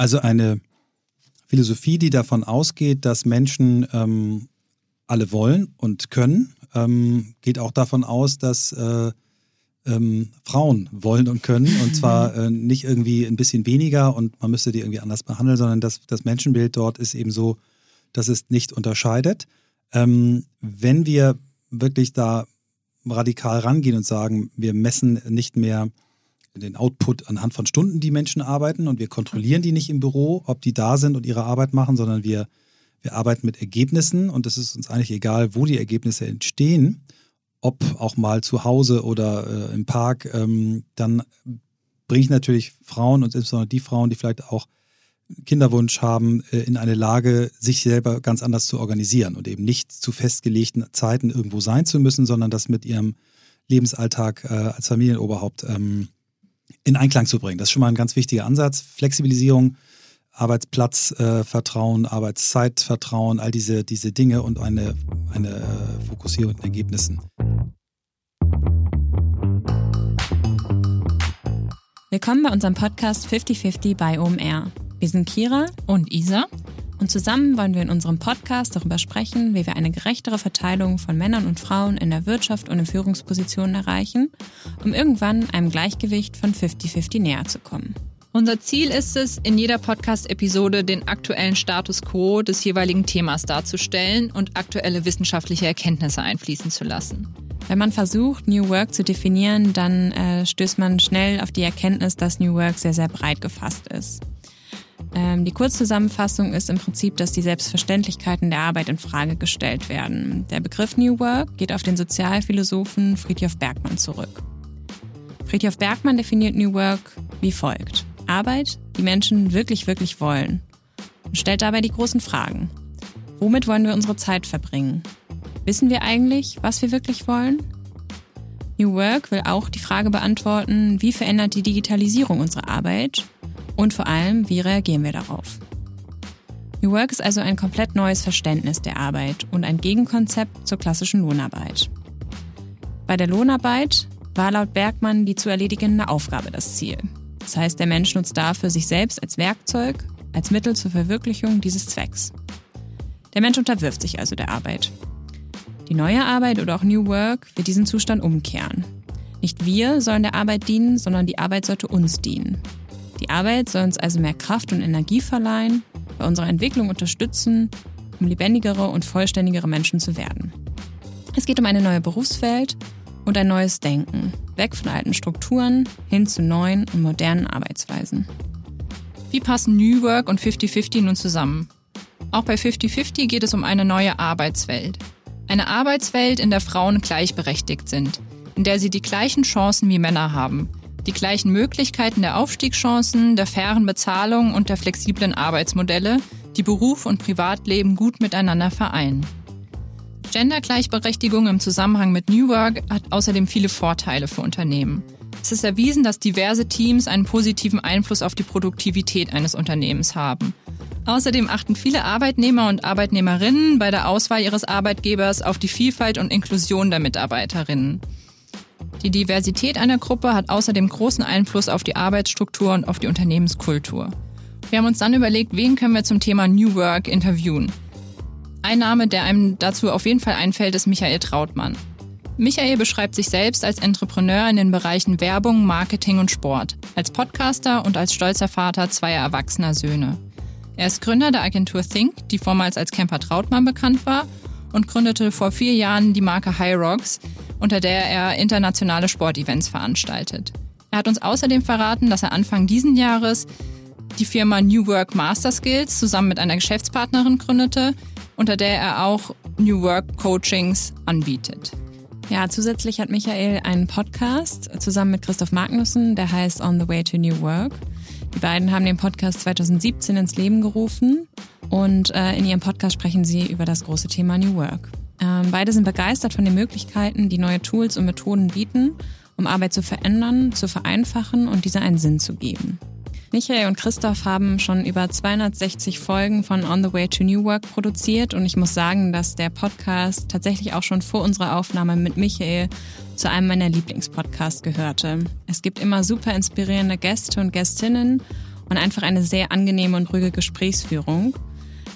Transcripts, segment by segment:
Also eine Philosophie, die davon ausgeht, dass Menschen ähm, alle wollen und können, ähm, geht auch davon aus, dass äh, ähm, Frauen wollen und können. Und zwar äh, nicht irgendwie ein bisschen weniger und man müsste die irgendwie anders behandeln, sondern das, das Menschenbild dort ist eben so, dass es nicht unterscheidet. Ähm, wenn wir wirklich da radikal rangehen und sagen, wir messen nicht mehr den Output anhand von Stunden, die Menschen arbeiten. Und wir kontrollieren die nicht im Büro, ob die da sind und ihre Arbeit machen, sondern wir, wir arbeiten mit Ergebnissen. Und es ist uns eigentlich egal, wo die Ergebnisse entstehen, ob auch mal zu Hause oder äh, im Park, ähm, dann bringe ich natürlich Frauen und insbesondere die Frauen, die vielleicht auch Kinderwunsch haben, äh, in eine Lage, sich selber ganz anders zu organisieren und eben nicht zu festgelegten Zeiten irgendwo sein zu müssen, sondern das mit ihrem Lebensalltag äh, als Familienoberhaupt ähm, in Einklang zu bringen. Das ist schon mal ein ganz wichtiger Ansatz. Flexibilisierung, Arbeitsplatzvertrauen, äh, Arbeitszeitvertrauen, all diese, diese Dinge und eine, eine äh, Fokussierung in Ergebnissen. Willkommen bei unserem Podcast 5050 bei OMR. Wir sind Kira und Isa und zusammen wollen wir in unserem Podcast darüber sprechen, wie wir eine gerechtere Verteilung von Männern und Frauen in der Wirtschaft und in Führungspositionen erreichen, um irgendwann einem Gleichgewicht von 50-50 näher zu kommen. Unser Ziel ist es, in jeder Podcast-Episode den aktuellen Status quo des jeweiligen Themas darzustellen und aktuelle wissenschaftliche Erkenntnisse einfließen zu lassen. Wenn man versucht, New Work zu definieren, dann äh, stößt man schnell auf die Erkenntnis, dass New Work sehr, sehr breit gefasst ist. Ähm, die Kurzzusammenfassung ist im Prinzip, dass die Selbstverständlichkeiten der Arbeit in Frage gestellt werden. Der Begriff New Work geht auf den Sozialphilosophen Friedhof Bergmann zurück. Friedhof Bergmann definiert New Work wie folgt. Arbeit, die Menschen wirklich, wirklich wollen. Und stellt dabei die großen Fragen. Womit wollen wir unsere Zeit verbringen? Wissen wir eigentlich, was wir wirklich wollen? New Work will auch die Frage beantworten, wie verändert die Digitalisierung unsere Arbeit und vor allem, wie reagieren wir darauf? New Work ist also ein komplett neues Verständnis der Arbeit und ein Gegenkonzept zur klassischen Lohnarbeit. Bei der Lohnarbeit war laut Bergmann die zu erledigende Aufgabe das Ziel. Das heißt, der Mensch nutzt dafür sich selbst als Werkzeug, als Mittel zur Verwirklichung dieses Zwecks. Der Mensch unterwirft sich also der Arbeit. Die neue Arbeit oder auch New Work wird diesen Zustand umkehren. Nicht wir sollen der Arbeit dienen, sondern die Arbeit sollte uns dienen. Die Arbeit soll uns also mehr Kraft und Energie verleihen, bei unserer Entwicklung unterstützen, um lebendigere und vollständigere Menschen zu werden. Es geht um eine neue Berufswelt und ein neues Denken, weg von alten Strukturen hin zu neuen und modernen Arbeitsweisen. Wie passen New Work und 50-50 nun zusammen? Auch bei 50-50 geht es um eine neue Arbeitswelt. Eine Arbeitswelt, in der Frauen gleichberechtigt sind, in der sie die gleichen Chancen wie Männer haben, die gleichen Möglichkeiten der Aufstiegschancen, der fairen Bezahlung und der flexiblen Arbeitsmodelle, die Beruf und Privatleben gut miteinander vereinen. Gendergleichberechtigung im Zusammenhang mit New Work hat außerdem viele Vorteile für Unternehmen. Es ist erwiesen, dass diverse Teams einen positiven Einfluss auf die Produktivität eines Unternehmens haben. Außerdem achten viele Arbeitnehmer und Arbeitnehmerinnen bei der Auswahl ihres Arbeitgebers auf die Vielfalt und Inklusion der Mitarbeiterinnen. Die Diversität einer Gruppe hat außerdem großen Einfluss auf die Arbeitsstruktur und auf die Unternehmenskultur. Wir haben uns dann überlegt, wen können wir zum Thema New Work interviewen. Ein Name, der einem dazu auf jeden Fall einfällt, ist Michael Trautmann. Michael beschreibt sich selbst als Entrepreneur in den Bereichen Werbung, Marketing und Sport, als Podcaster und als stolzer Vater zweier erwachsener Söhne. Er ist Gründer der Agentur Think, die vormals als Camper Trautmann bekannt war, und gründete vor vier Jahren die Marke High Rocks, unter der er internationale Sportevents veranstaltet. Er hat uns außerdem verraten, dass er Anfang diesen Jahres die Firma New Work Master Skills zusammen mit einer Geschäftspartnerin gründete, unter der er auch New Work Coachings anbietet. Ja, zusätzlich hat Michael einen Podcast zusammen mit Christoph Magnussen, der heißt On the Way to New Work. Die beiden haben den Podcast 2017 ins Leben gerufen und äh, in ihrem Podcast sprechen sie über das große Thema New Work. Ähm, beide sind begeistert von den Möglichkeiten, die neue Tools und Methoden bieten, um Arbeit zu verändern, zu vereinfachen und dieser einen Sinn zu geben. Michael und Christoph haben schon über 260 Folgen von On the Way to New Work produziert und ich muss sagen, dass der Podcast tatsächlich auch schon vor unserer Aufnahme mit Michael zu einem meiner Lieblingspodcasts gehörte. Es gibt immer super inspirierende Gäste und Gästinnen und einfach eine sehr angenehme und ruhige Gesprächsführung.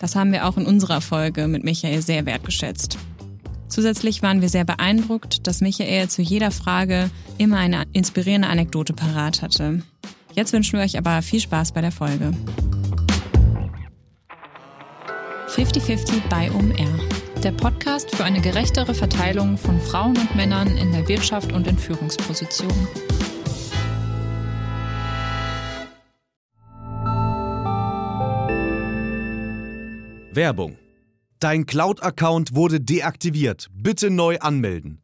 Das haben wir auch in unserer Folge mit Michael sehr wertgeschätzt. Zusätzlich waren wir sehr beeindruckt, dass Michael zu jeder Frage immer eine inspirierende Anekdote parat hatte. Jetzt wünschen wir euch aber viel Spaß bei der Folge. 50-50 bei OMR. Der Podcast für eine gerechtere Verteilung von Frauen und Männern in der Wirtschaft und in Führungspositionen. Werbung. Dein Cloud-Account wurde deaktiviert. Bitte neu anmelden.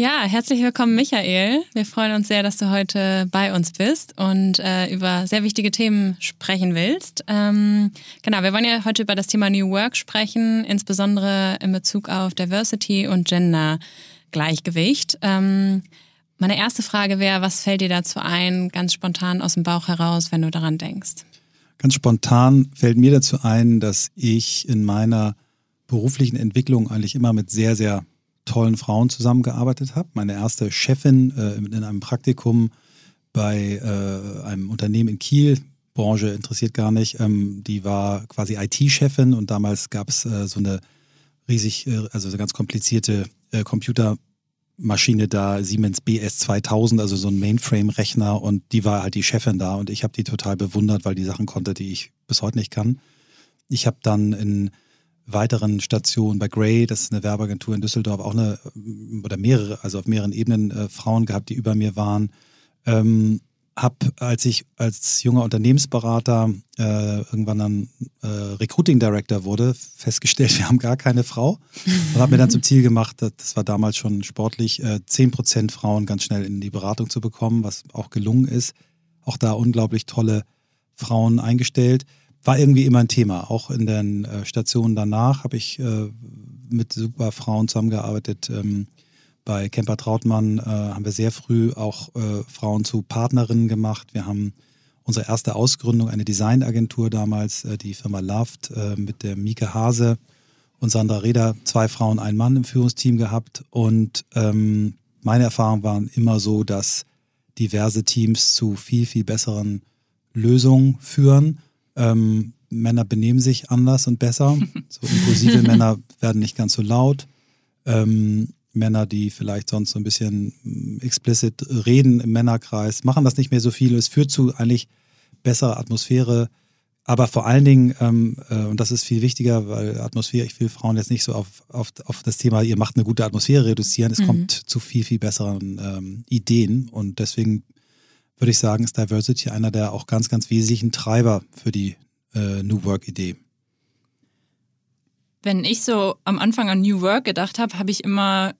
Ja, herzlich willkommen, Michael. Wir freuen uns sehr, dass du heute bei uns bist und äh, über sehr wichtige Themen sprechen willst. Ähm, genau, wir wollen ja heute über das Thema New Work sprechen, insbesondere in Bezug auf Diversity und Gender Gleichgewicht. Ähm, meine erste Frage wäre, was fällt dir dazu ein, ganz spontan aus dem Bauch heraus, wenn du daran denkst? Ganz spontan fällt mir dazu ein, dass ich in meiner beruflichen Entwicklung eigentlich immer mit sehr, sehr tollen Frauen zusammengearbeitet habe. Meine erste Chefin äh, in einem Praktikum bei äh, einem Unternehmen in Kiel, Branche interessiert gar nicht, ähm, die war quasi IT-Chefin und damals gab es äh, so eine riesig, äh, also eine ganz komplizierte äh, Computermaschine da, Siemens BS 2000, also so ein Mainframe-Rechner und die war halt die Chefin da und ich habe die total bewundert, weil die Sachen konnte, die ich bis heute nicht kann. Ich habe dann in weiteren Stationen bei Grey, das ist eine Werbeagentur in Düsseldorf, auch eine oder mehrere, also auf mehreren Ebenen äh, Frauen gehabt, die über mir waren. Ähm, hab, als ich als junger Unternehmensberater äh, irgendwann dann äh, Recruiting Director wurde, festgestellt, wir haben gar keine Frau. Und habe mir dann zum Ziel gemacht, das war damals schon sportlich, äh, 10% Frauen ganz schnell in die Beratung zu bekommen, was auch gelungen ist. Auch da unglaublich tolle Frauen eingestellt war irgendwie immer ein Thema. Auch in den äh, Stationen danach habe ich äh, mit super Frauen zusammengearbeitet. Ähm, bei Kemper Trautmann äh, haben wir sehr früh auch äh, Frauen zu Partnerinnen gemacht. Wir haben unsere erste Ausgründung, eine Designagentur damals, äh, die Firma Loved, äh, mit der Mieke Hase und Sandra Reda, zwei Frauen, ein Mann im Führungsteam gehabt. Und ähm, meine Erfahrungen waren immer so, dass diverse Teams zu viel, viel besseren Lösungen führen ähm, Männer benehmen sich anders und besser. So impulsive Männer werden nicht ganz so laut. Ähm, Männer, die vielleicht sonst so ein bisschen mm, explicit reden im Männerkreis, machen das nicht mehr so viel. Es führt zu eigentlich besserer Atmosphäre. Aber vor allen Dingen, ähm, äh, und das ist viel wichtiger, weil Atmosphäre, ich will Frauen jetzt nicht so auf, auf, auf das Thema, ihr macht eine gute Atmosphäre reduzieren. Es mhm. kommt zu viel, viel besseren ähm, Ideen. Und deswegen würde ich sagen, ist Diversity einer der auch ganz, ganz wesentlichen Treiber für die äh, New Work-Idee. Wenn ich so am Anfang an New Work gedacht habe, habe ich immer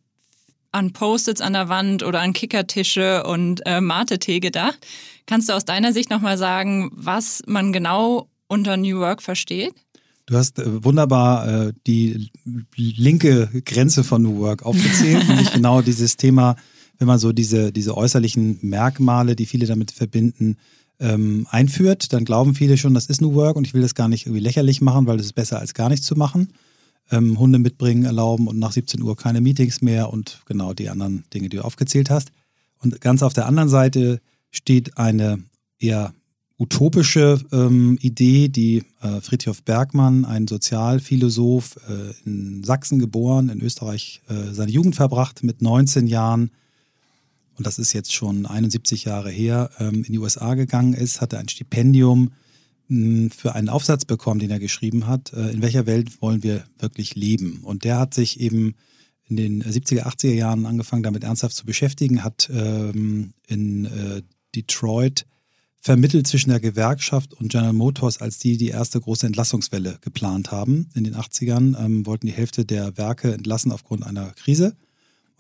an Post-its an der Wand oder an Kickertische und äh, Mate-Tee gedacht. Kannst du aus deiner Sicht nochmal sagen, was man genau unter New Work versteht? Du hast äh, wunderbar äh, die linke Grenze von New Work aufgezählt, nämlich genau dieses Thema wenn man so diese, diese äußerlichen Merkmale, die viele damit verbinden, ähm, einführt, dann glauben viele schon, das ist New Work und ich will das gar nicht irgendwie lächerlich machen, weil das ist besser als gar nichts zu machen. Ähm, Hunde mitbringen, erlauben und nach 17 Uhr keine Meetings mehr und genau die anderen Dinge, die du aufgezählt hast. Und ganz auf der anderen Seite steht eine eher utopische ähm, Idee, die äh, Friedhof Bergmann, ein Sozialphilosoph, äh, in Sachsen geboren, in Österreich äh, seine Jugend verbracht, mit 19 Jahren, und das ist jetzt schon 71 Jahre her, ähm, in die USA gegangen ist, hatte ein Stipendium hm, für einen Aufsatz bekommen, den er geschrieben hat, äh, in welcher Welt wollen wir wirklich leben. Und der hat sich eben in den 70er, 80er Jahren angefangen, damit ernsthaft zu beschäftigen, hat ähm, in äh, Detroit vermittelt zwischen der Gewerkschaft und General Motors, als die die erste große Entlassungswelle geplant haben. In den 80ern ähm, wollten die Hälfte der Werke entlassen aufgrund einer Krise.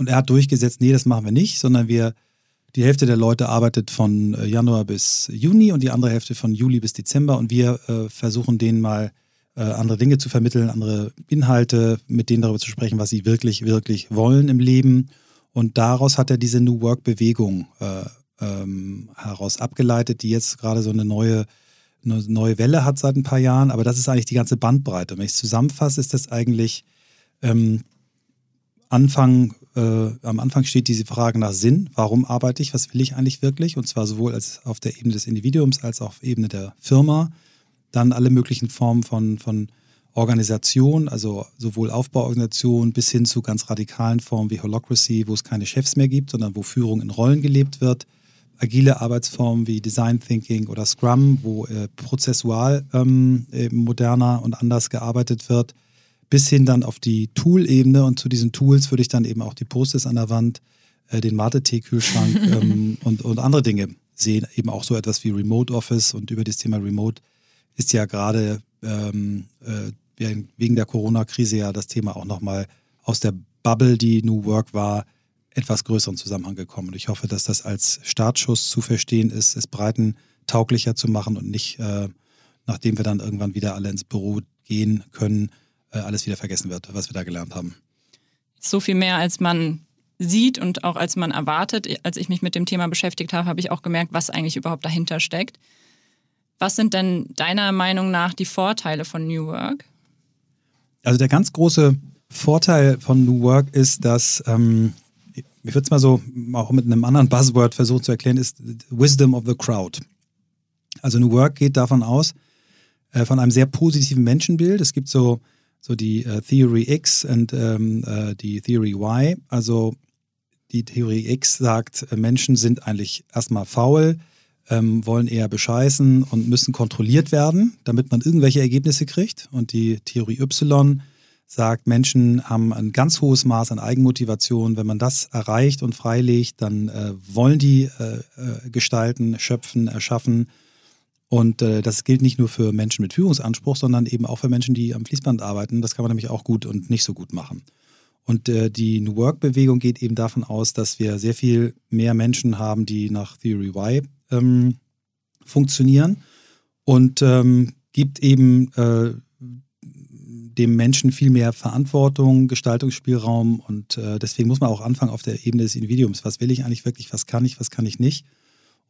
Und er hat durchgesetzt, nee, das machen wir nicht, sondern wir, die Hälfte der Leute arbeitet von äh, Januar bis Juni und die andere Hälfte von Juli bis Dezember. Und wir äh, versuchen denen mal äh, andere Dinge zu vermitteln, andere Inhalte, mit denen darüber zu sprechen, was sie wirklich, wirklich wollen im Leben. Und daraus hat er diese New Work-Bewegung äh, ähm, heraus abgeleitet, die jetzt gerade so eine neue, eine neue Welle hat seit ein paar Jahren. Aber das ist eigentlich die ganze Bandbreite. Und wenn ich es zusammenfasse, ist das eigentlich ähm, Anfang, äh, am Anfang steht diese Frage nach Sinn. Warum arbeite ich? Was will ich eigentlich wirklich? Und zwar sowohl als auf der Ebene des Individuums als auch auf Ebene der Firma. Dann alle möglichen Formen von, von Organisation, also sowohl Aufbauorganisation bis hin zu ganz radikalen Formen wie Holocracy, wo es keine Chefs mehr gibt, sondern wo Führung in Rollen gelebt wird agile Arbeitsformen wie Design Thinking oder Scrum, wo äh, prozessual ähm, moderner und anders gearbeitet wird, bis hin dann auf die Tool-Ebene. Und zu diesen Tools würde ich dann eben auch die Posters an der Wand, äh, den Mate-Tee-Kühlschrank ähm, und, und andere Dinge sehen. Eben auch so etwas wie Remote Office und über das Thema Remote ist ja gerade ähm, äh, wegen der Corona-Krise ja das Thema auch nochmal aus der Bubble, die New Work war, etwas größeren Zusammenhang gekommen. Und ich hoffe, dass das als Startschuss zu verstehen ist, es breiten tauglicher zu machen und nicht, äh, nachdem wir dann irgendwann wieder alle ins Büro gehen können, alles wieder vergessen wird, was wir da gelernt haben. So viel mehr, als man sieht und auch als man erwartet. Als ich mich mit dem Thema beschäftigt habe, habe ich auch gemerkt, was eigentlich überhaupt dahinter steckt. Was sind denn deiner Meinung nach die Vorteile von New Work? Also der ganz große Vorteil von New Work ist, dass ähm, ich würde es mal so auch mit einem anderen Buzzword versuchen zu erklären, ist Wisdom of the Crowd. Also New Work geht davon aus, äh, von einem sehr positiven Menschenbild. Es gibt so, so die äh, Theory X und ähm, äh, die Theory Y. Also die Theorie X sagt, äh, Menschen sind eigentlich erstmal faul, ähm, wollen eher bescheißen und müssen kontrolliert werden, damit man irgendwelche Ergebnisse kriegt. Und die Theorie Y sagt, Menschen haben ein ganz hohes Maß an Eigenmotivation. Wenn man das erreicht und freilegt, dann äh, wollen die äh, äh, gestalten, schöpfen, erschaffen. Und äh, das gilt nicht nur für Menschen mit Führungsanspruch, sondern eben auch für Menschen, die am Fließband arbeiten. Das kann man nämlich auch gut und nicht so gut machen. Und äh, die New Work-Bewegung geht eben davon aus, dass wir sehr viel mehr Menschen haben, die nach Theory Y ähm, funktionieren und ähm, gibt eben äh, dem Menschen viel mehr Verantwortung, Gestaltungsspielraum und äh, deswegen muss man auch anfangen auf der Ebene des Individuums. Was will ich eigentlich wirklich, was kann ich, was kann ich nicht?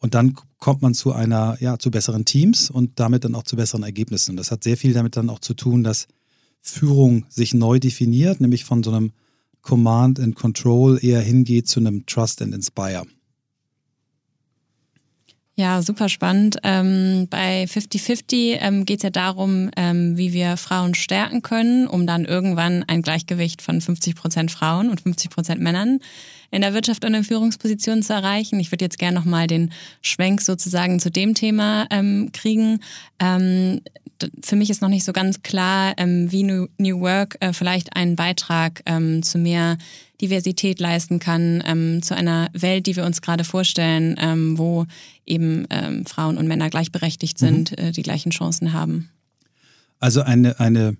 Und dann kommt man zu einer, ja, zu besseren Teams und damit dann auch zu besseren Ergebnissen. Und das hat sehr viel damit dann auch zu tun, dass Führung sich neu definiert, nämlich von so einem Command and Control eher hingeht zu einem Trust and Inspire. Ja, super spannend. Ähm, bei 50-50 ähm, geht es ja darum, ähm, wie wir Frauen stärken können, um dann irgendwann ein Gleichgewicht von 50 Prozent Frauen und 50 Prozent Männern in der Wirtschaft und in Führungspositionen zu erreichen. Ich würde jetzt gerne nochmal den Schwenk sozusagen zu dem Thema ähm, kriegen. Ähm, für mich ist noch nicht so ganz klar, ähm, wie New, New Work äh, vielleicht einen Beitrag ähm, zu mehr Diversität leisten kann, ähm, zu einer Welt, die wir uns gerade vorstellen, ähm, wo eben ähm, Frauen und Männer gleichberechtigt mhm. sind, mhm. äh, die gleichen Chancen haben. Also eine, eine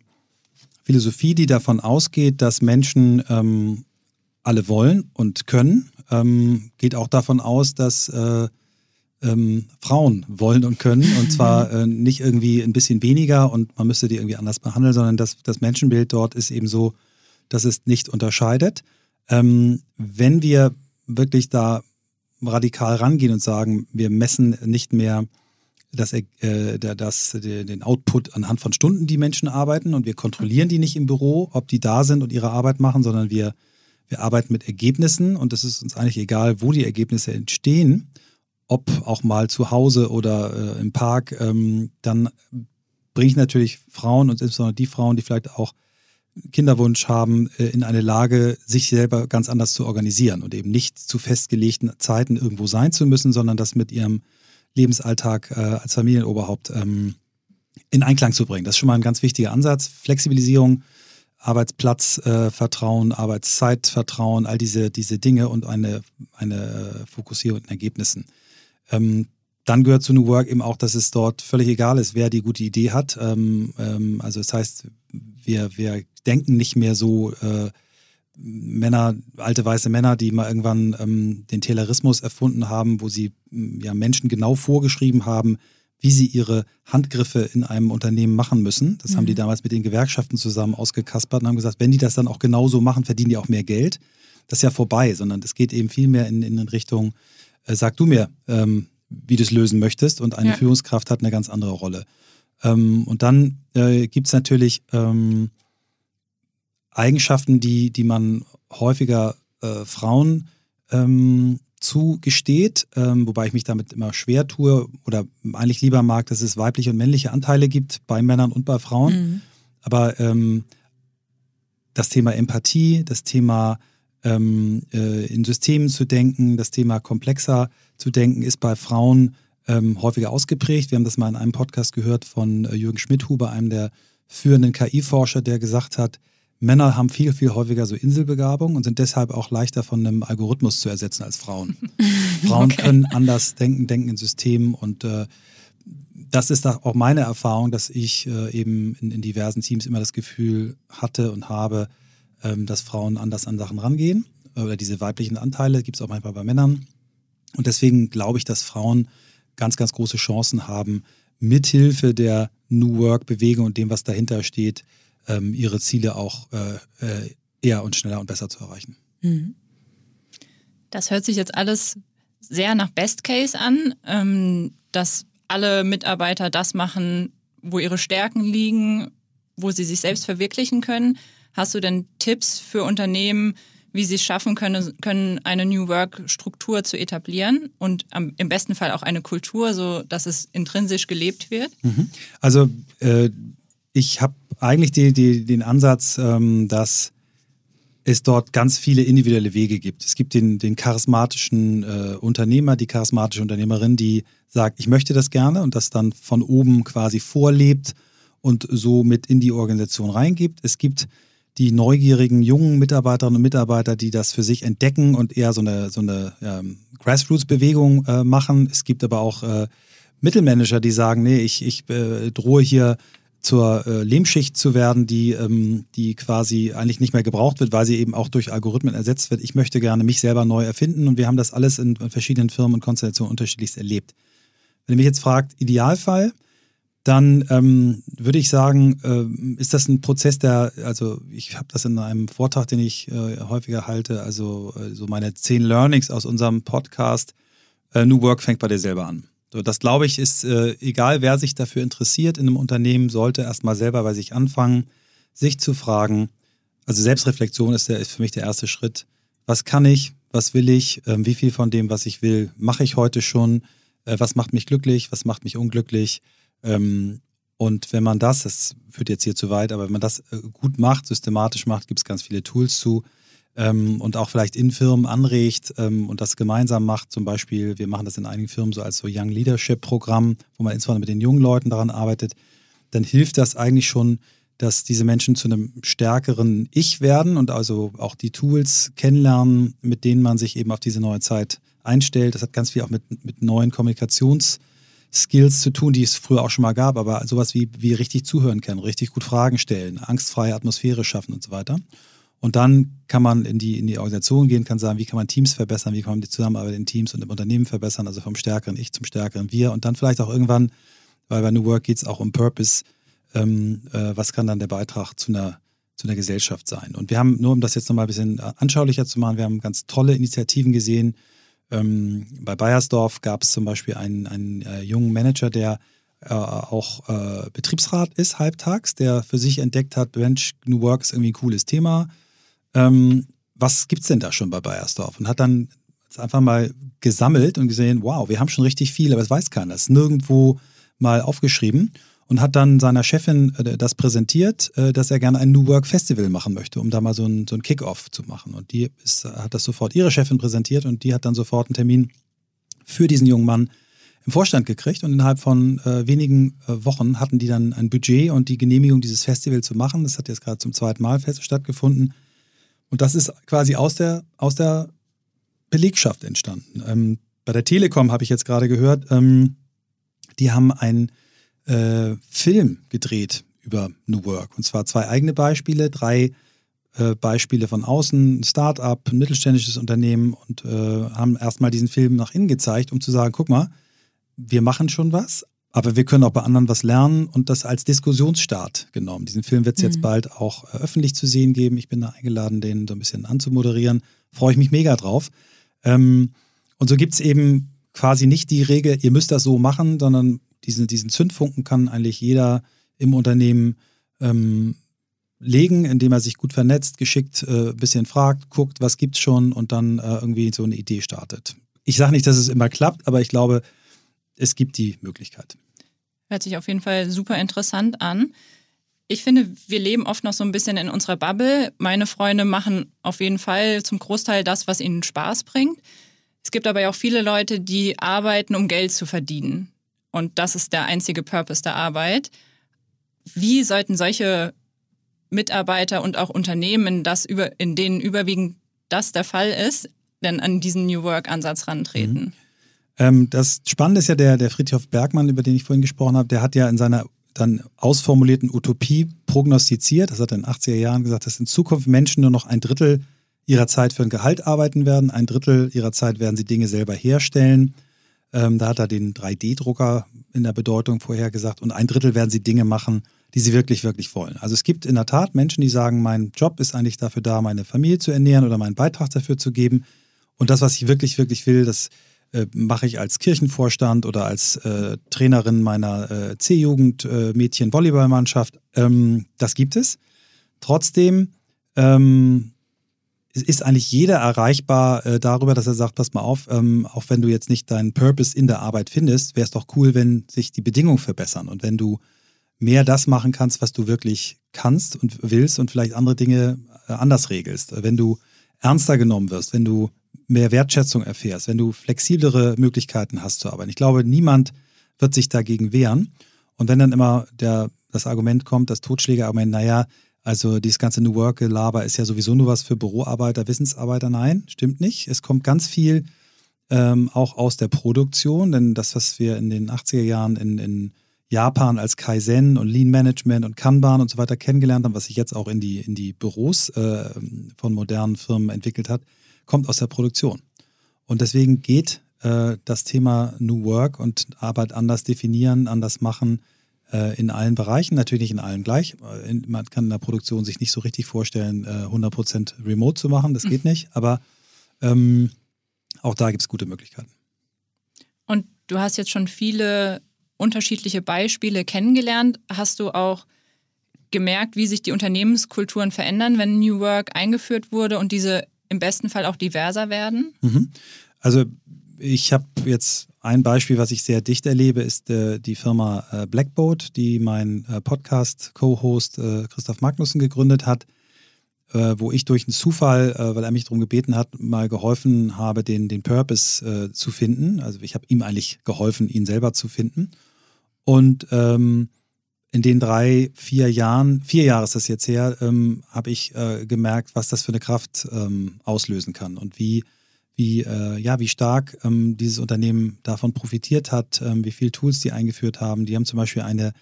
Philosophie, die davon ausgeht, dass Menschen ähm, alle wollen und können, ähm, geht auch davon aus, dass äh, ähm, Frauen wollen und können. Und zwar äh, nicht irgendwie ein bisschen weniger und man müsste die irgendwie anders behandeln, sondern das, das Menschenbild dort ist eben so, dass es nicht unterscheidet. Ähm, wenn wir wirklich da radikal rangehen und sagen, wir messen nicht mehr das, äh, das, den Output anhand von Stunden, die Menschen arbeiten und wir kontrollieren die nicht im Büro, ob die da sind und ihre Arbeit machen, sondern wir, wir arbeiten mit Ergebnissen und es ist uns eigentlich egal, wo die Ergebnisse entstehen. ob auch mal zu Hause oder äh, im Park, ähm, dann bringe ich natürlich Frauen und insbesondere die Frauen, die vielleicht auch Kinderwunsch haben, äh, in eine Lage, sich selber ganz anders zu organisieren und eben nicht zu festgelegten Zeiten irgendwo sein zu müssen, sondern das mit ihrem Lebensalltag äh, als Familienoberhaupt ähm, in Einklang zu bringen. Das ist schon mal ein ganz wichtiger Ansatz. Flexibilisierung, Arbeitsplatzvertrauen, äh, Arbeitszeitvertrauen, all diese, diese Dinge und eine, eine Fokussierung in Ergebnissen. Ähm, dann gehört zu New Work eben auch, dass es dort völlig egal ist, wer die gute Idee hat. Ähm, also das heißt, wir, wir denken nicht mehr so äh, Männer, alte weiße Männer, die mal irgendwann ähm, den Taylorismus erfunden haben, wo sie ja Menschen genau vorgeschrieben haben, wie sie ihre Handgriffe in einem Unternehmen machen müssen. Das mhm. haben die mhm. damals mit den Gewerkschaften zusammen ausgekaspert und haben gesagt, wenn die das dann auch genauso machen, verdienen die auch mehr Geld. Das ist ja vorbei, sondern es geht eben viel mehr in, in Richtung, äh, sag du mir, ähm, wie du es lösen möchtest und eine ja. Führungskraft hat eine ganz andere Rolle. Ähm, und dann äh, gibt es natürlich ähm, Eigenschaften, die, die man häufiger äh, Frauen ähm, zugesteht, ähm, wobei ich mich damit immer schwer tue oder eigentlich lieber mag, dass es weibliche und männliche Anteile gibt bei Männern und bei Frauen. Mhm. Aber ähm, das Thema Empathie, das Thema ähm, äh, in Systemen zu denken, das Thema komplexer zu denken, ist bei Frauen ähm, häufiger ausgeprägt. Wir haben das mal in einem Podcast gehört von äh, Jürgen Schmidhuber, einem der führenden KI-Forscher, der gesagt hat, Männer haben viel, viel häufiger so Inselbegabung und sind deshalb auch leichter von einem Algorithmus zu ersetzen als Frauen. Frauen okay. können anders denken, denken in Systemen und äh, das ist auch meine Erfahrung, dass ich äh, eben in, in, diversen Teams immer das Gefühl hatte und habe, ähm, dass Frauen anders an Sachen rangehen. Oder diese weiblichen Anteile gibt es auch manchmal bei Männern. Und deswegen glaube ich, dass Frauen ganz, ganz große Chancen haben, mithilfe der New Work-Bewegung und dem, was dahinter steht, ähm, ihre Ziele auch äh, äh, eher und schneller und besser zu erreichen. Mhm. Das hört sich jetzt alles sehr nach Best Case an, ähm, dass alle Mitarbeiter das machen, wo ihre Stärken liegen, wo sie sich selbst verwirklichen können. Hast du denn Tipps für Unternehmen, wie sie es schaffen können, können eine New Work-Struktur zu etablieren und am, im besten Fall auch eine Kultur, so dass es intrinsisch gelebt wird? Mhm. Also äh, ich habe eigentlich die, die, den Ansatz, ähm, dass es dort ganz viele individuelle Wege gibt. Es gibt den, den charismatischen äh, Unternehmer, die charismatische Unternehmerin, die sagt, ich möchte das gerne und das dann von oben quasi vorlebt und so mit in die Organisation reingibt. Es gibt die neugierigen jungen Mitarbeiterinnen und Mitarbeiter, die das für sich entdecken und eher so eine, so eine ähm, Grassroots-Bewegung äh, machen. Es gibt aber auch äh, Mittelmanager, die sagen, nee, ich, ich äh, drohe hier zur äh, Lehmschicht zu werden, die, ähm, die quasi eigentlich nicht mehr gebraucht wird, weil sie eben auch durch Algorithmen ersetzt wird. Ich möchte gerne mich selber neu erfinden und wir haben das alles in, verschiedenen Firmen und Konstellationen unterschiedlichst erlebt. Wenn ihr mich jetzt fragt, Idealfall, dann ähm, würde ich sagen, äh, ist das ein Prozess, der, also ich habe das in einem Vortrag, den ich äh, häufiger halte, also äh, so meine zehn Learnings aus unserem Podcast, äh, New Work fängt bei dir selber an. So, das glaube ich ist, äh, egal wer sich dafür interessiert in einem Unternehmen, sollte erstmal selber bei sich anfangen, sich zu fragen, also Selbstreflexion ist, der, ist für mich der erste Schritt. Was kann ich? Was will ich? Ähm, wie viel von dem, was ich will, mache ich heute schon? Äh, was macht mich glücklich? Was macht mich unglücklich? Ähm, und wenn man das, das führt jetzt hier zu weit, aber wenn man das äh, gut macht, systematisch macht, gibt es ganz viele Tools zu ähm, und auch vielleicht in Firmen anregt ähm, und das gemeinsam macht. Zum Beispiel, wir machen das in einigen Firmen so als so Young Leadership Programm, wo man insbesondere mit den jungen Leuten daran arbeitet. Dann hilft das eigentlich schon, dass diese Menschen zu einem stärkeren Ich werden und also auch die Tools kennenlernen, mit denen man sich eben auf diese neue Zeit einstellt. Das hat ganz viel auch mit, mit neuen Kommunikations- Skills zu tun, die es früher auch schon mal gab, aber sowas wie, wie richtig zuhören können, richtig gut Fragen stellen, angstfreie Atmosphäre schaffen und so weiter. Und dann kann man in die, in die Organisation gehen, kann sagen, wie kann man Teams verbessern, wie kann man die Zusammenarbeit in Teams und im Unternehmen verbessern, also vom stärkeren Ich zum stärkeren Wir. Und dann vielleicht auch irgendwann, weil bei New Work geht es auch um Purpose, ähm, äh, was kann dann der Beitrag zu einer, zu einer Gesellschaft sein. Und wir haben, nur um das jetzt nochmal ein bisschen äh, anschaulicher zu machen, wir haben ganz tolle Initiativen gesehen, ähm, bei Bayersdorf gab es zum Beispiel einen, einen äh, jungen Manager, der äh, auch äh, Betriebsrat ist, halbtags, der für sich entdeckt hat, Bench New Work ist irgendwie ein cooles Thema. Ähm, was gibt es denn da schon bei Bayersdorf? Und hat dann einfach mal gesammelt und gesehen, wow, wir haben schon richtig viel, aber es weiß keiner. Es ist nirgendwo mal aufgeschrieben und hat dann seiner Chefin äh, das präsentiert, äh, dass er gerne ein New Work Festival machen möchte, um da mal so ein, so ein Kick-Off zu machen. Und die ist, hat das sofort ihre Chefin präsentiert und die hat dann sofort einen Termin für diesen jungen Mann im Vorstand gekriegt und innerhalb von äh, wenigen äh, Wochen hatten die dann ein Budget und die Genehmigung, dieses Festival zu machen. Das hat jetzt gerade zum zweiten Mal stattgefunden. Und das ist quasi aus der, aus der Belegschaft entstanden. Ähm, bei der Telekom habe ich jetzt gerade gehört, ähm, die haben einen äh, Film gedreht über New Work. Und zwar zwei eigene Beispiele, drei äh, Beispiele von außen, ein Start-up, ein mittelständisches Unternehmen und äh, haben erstmal diesen Film nach innen gezeigt, um zu sagen, guck mal, wir machen schon was, aber wir können auch bei anderen was lernen und das als Diskussionsstart genommen. Diesen Film wird es mhm. jetzt bald auch äh, öffentlich zu sehen geben. Ich bin da eingeladen, den so ein bisschen anzumoderieren. Freue ich mich mega drauf. Ähm, und so gibt es eben quasi nicht die Regel, ihr müsst das so machen, sondern diesen, diesen Zündfunken kann eigentlich jeder im Unternehmen ähm, legen, indem er sich gut vernetzt, geschickt äh, ein bisschen fragt, guckt, was gibt's schon und dann äh, irgendwie so eine Idee startet. Ich sage nicht, dass es immer klappt, aber ich glaube, es gibt die Möglichkeit. Hört sich auf jeden Fall super interessant an. Ich finde, wir leben oft noch so ein bisschen in unserer Bubble. Meine Freunde machen auf jeden Fall zum Großteil das, was ihnen Spaß bringt. Es gibt aber auch viele Leute, die arbeiten, um Geld zu verdienen. Und das ist der einzige Purpose der Arbeit. Wie sollten solche Mitarbeiter und auch Unternehmen, das über, in denen überwiegend das der Fall ist, denn an diesen New Work-Ansatz rantreten? Mhm. Ähm, das Spannende ist ja der, der Friedhof Bergmann, über den ich vorhin gesprochen habe, der hat ja in seiner dann ausformulierten Utopie prognostiziert, das hat er in den 80er Jahren gesagt, dass in Zukunft Menschen nur noch ein Drittel ihrer Zeit für ein Gehalt arbeiten werden, ein Drittel ihrer Zeit werden sie Dinge selber herstellen. Ähm, da hat er den 3D-Drucker in der Bedeutung vorhergesagt und ein Drittel werden sie Dinge machen, die sie wirklich, wirklich wollen. Also es gibt in der Tat Menschen, die sagen, mein Job ist eigentlich dafür da, meine Familie zu ernähren oder meinen Beitrag dafür zu geben. Und das, was ich wirklich, wirklich will, das äh, mache ich als Kirchenvorstand oder als äh, Trainerin meiner äh, C-Jugend äh, Mädchen-Volleyballmannschaft. Ähm, das gibt es. Trotzdem ähm, ist eigentlich jeder erreichbar äh, darüber, dass er sagt, pass mal auf, ähm, auch wenn du jetzt nicht deinen Purpose in der Arbeit findest, wäre es doch cool, wenn sich die Bedingungen verbessern und wenn du mehr das machen kannst, was du wirklich kannst und willst und vielleicht andere Dinge äh, anders regelst. Wenn du ernster genommen wirst, wenn du mehr Wertschätzung erfährst, wenn du flexiblere Möglichkeiten hast zu arbeiten. Ich glaube, niemand wird sich dagegen wehren. Und wenn dann immer der, das Argument kommt, das Totschlägerargument, naja, also dieses ganze New Work-Gelaber ist ja sowieso nur was für Büroarbeiter, Wissensarbeiter. Nein, stimmt nicht. Es kommt ganz viel ähm, auch aus der Produktion, denn das, was wir in den 80er Jahren in, in Japan als Kaizen und Lean Management und Kanban und so weiter kennengelernt haben, was sich jetzt auch in die, in die Büros äh, von modernen Firmen entwickelt hat, kommt aus der Produktion. Und deswegen geht äh, das Thema New Work und Arbeit anders definieren, anders machen äh, in allen Bereichen, natürlich nicht in allen gleich. Äh, man kann in der Produktion sich nicht so richtig vorstellen, 100% äh, remote zu machen, das geht nicht, aber ähm, auch da gibt es gute Möglichkeiten. Und du hast jetzt schon viele unterschiedliche Beispiele kennengelernt. Hast du auch gemerkt, wie sich die Unternehmenskulturen verändern, wenn New Work eingeführt wurde und diese im besten Fall auch diverser werden? Mhm. Also ich habe jetzt ein Beispiel, was ich sehr dicht erlebe, ist äh, die Firma äh, Blackboat, die mein äh, Podcast-Co-Host äh, Christoph Magnussen gegründet hat, äh, wo ich durch einen Zufall, äh, weil er mich darum gebeten hat, mal geholfen habe, den, den Purpose zu finden. Also ich habe ihm eigentlich geholfen, ihn selber zu finden. Und ähm, in den drei, vier Jahren, vier Jahre ist das jetzt her, ähm, habe ich äh, gemerkt, was das für eine Kraft ähm, auslösen kann und wie, wie, äh, ja, wie stark ähm, dieses Unternehmen davon profitiert hat, ähm, wie viele Tools die eingeführt haben. Die haben zum Beispiel eine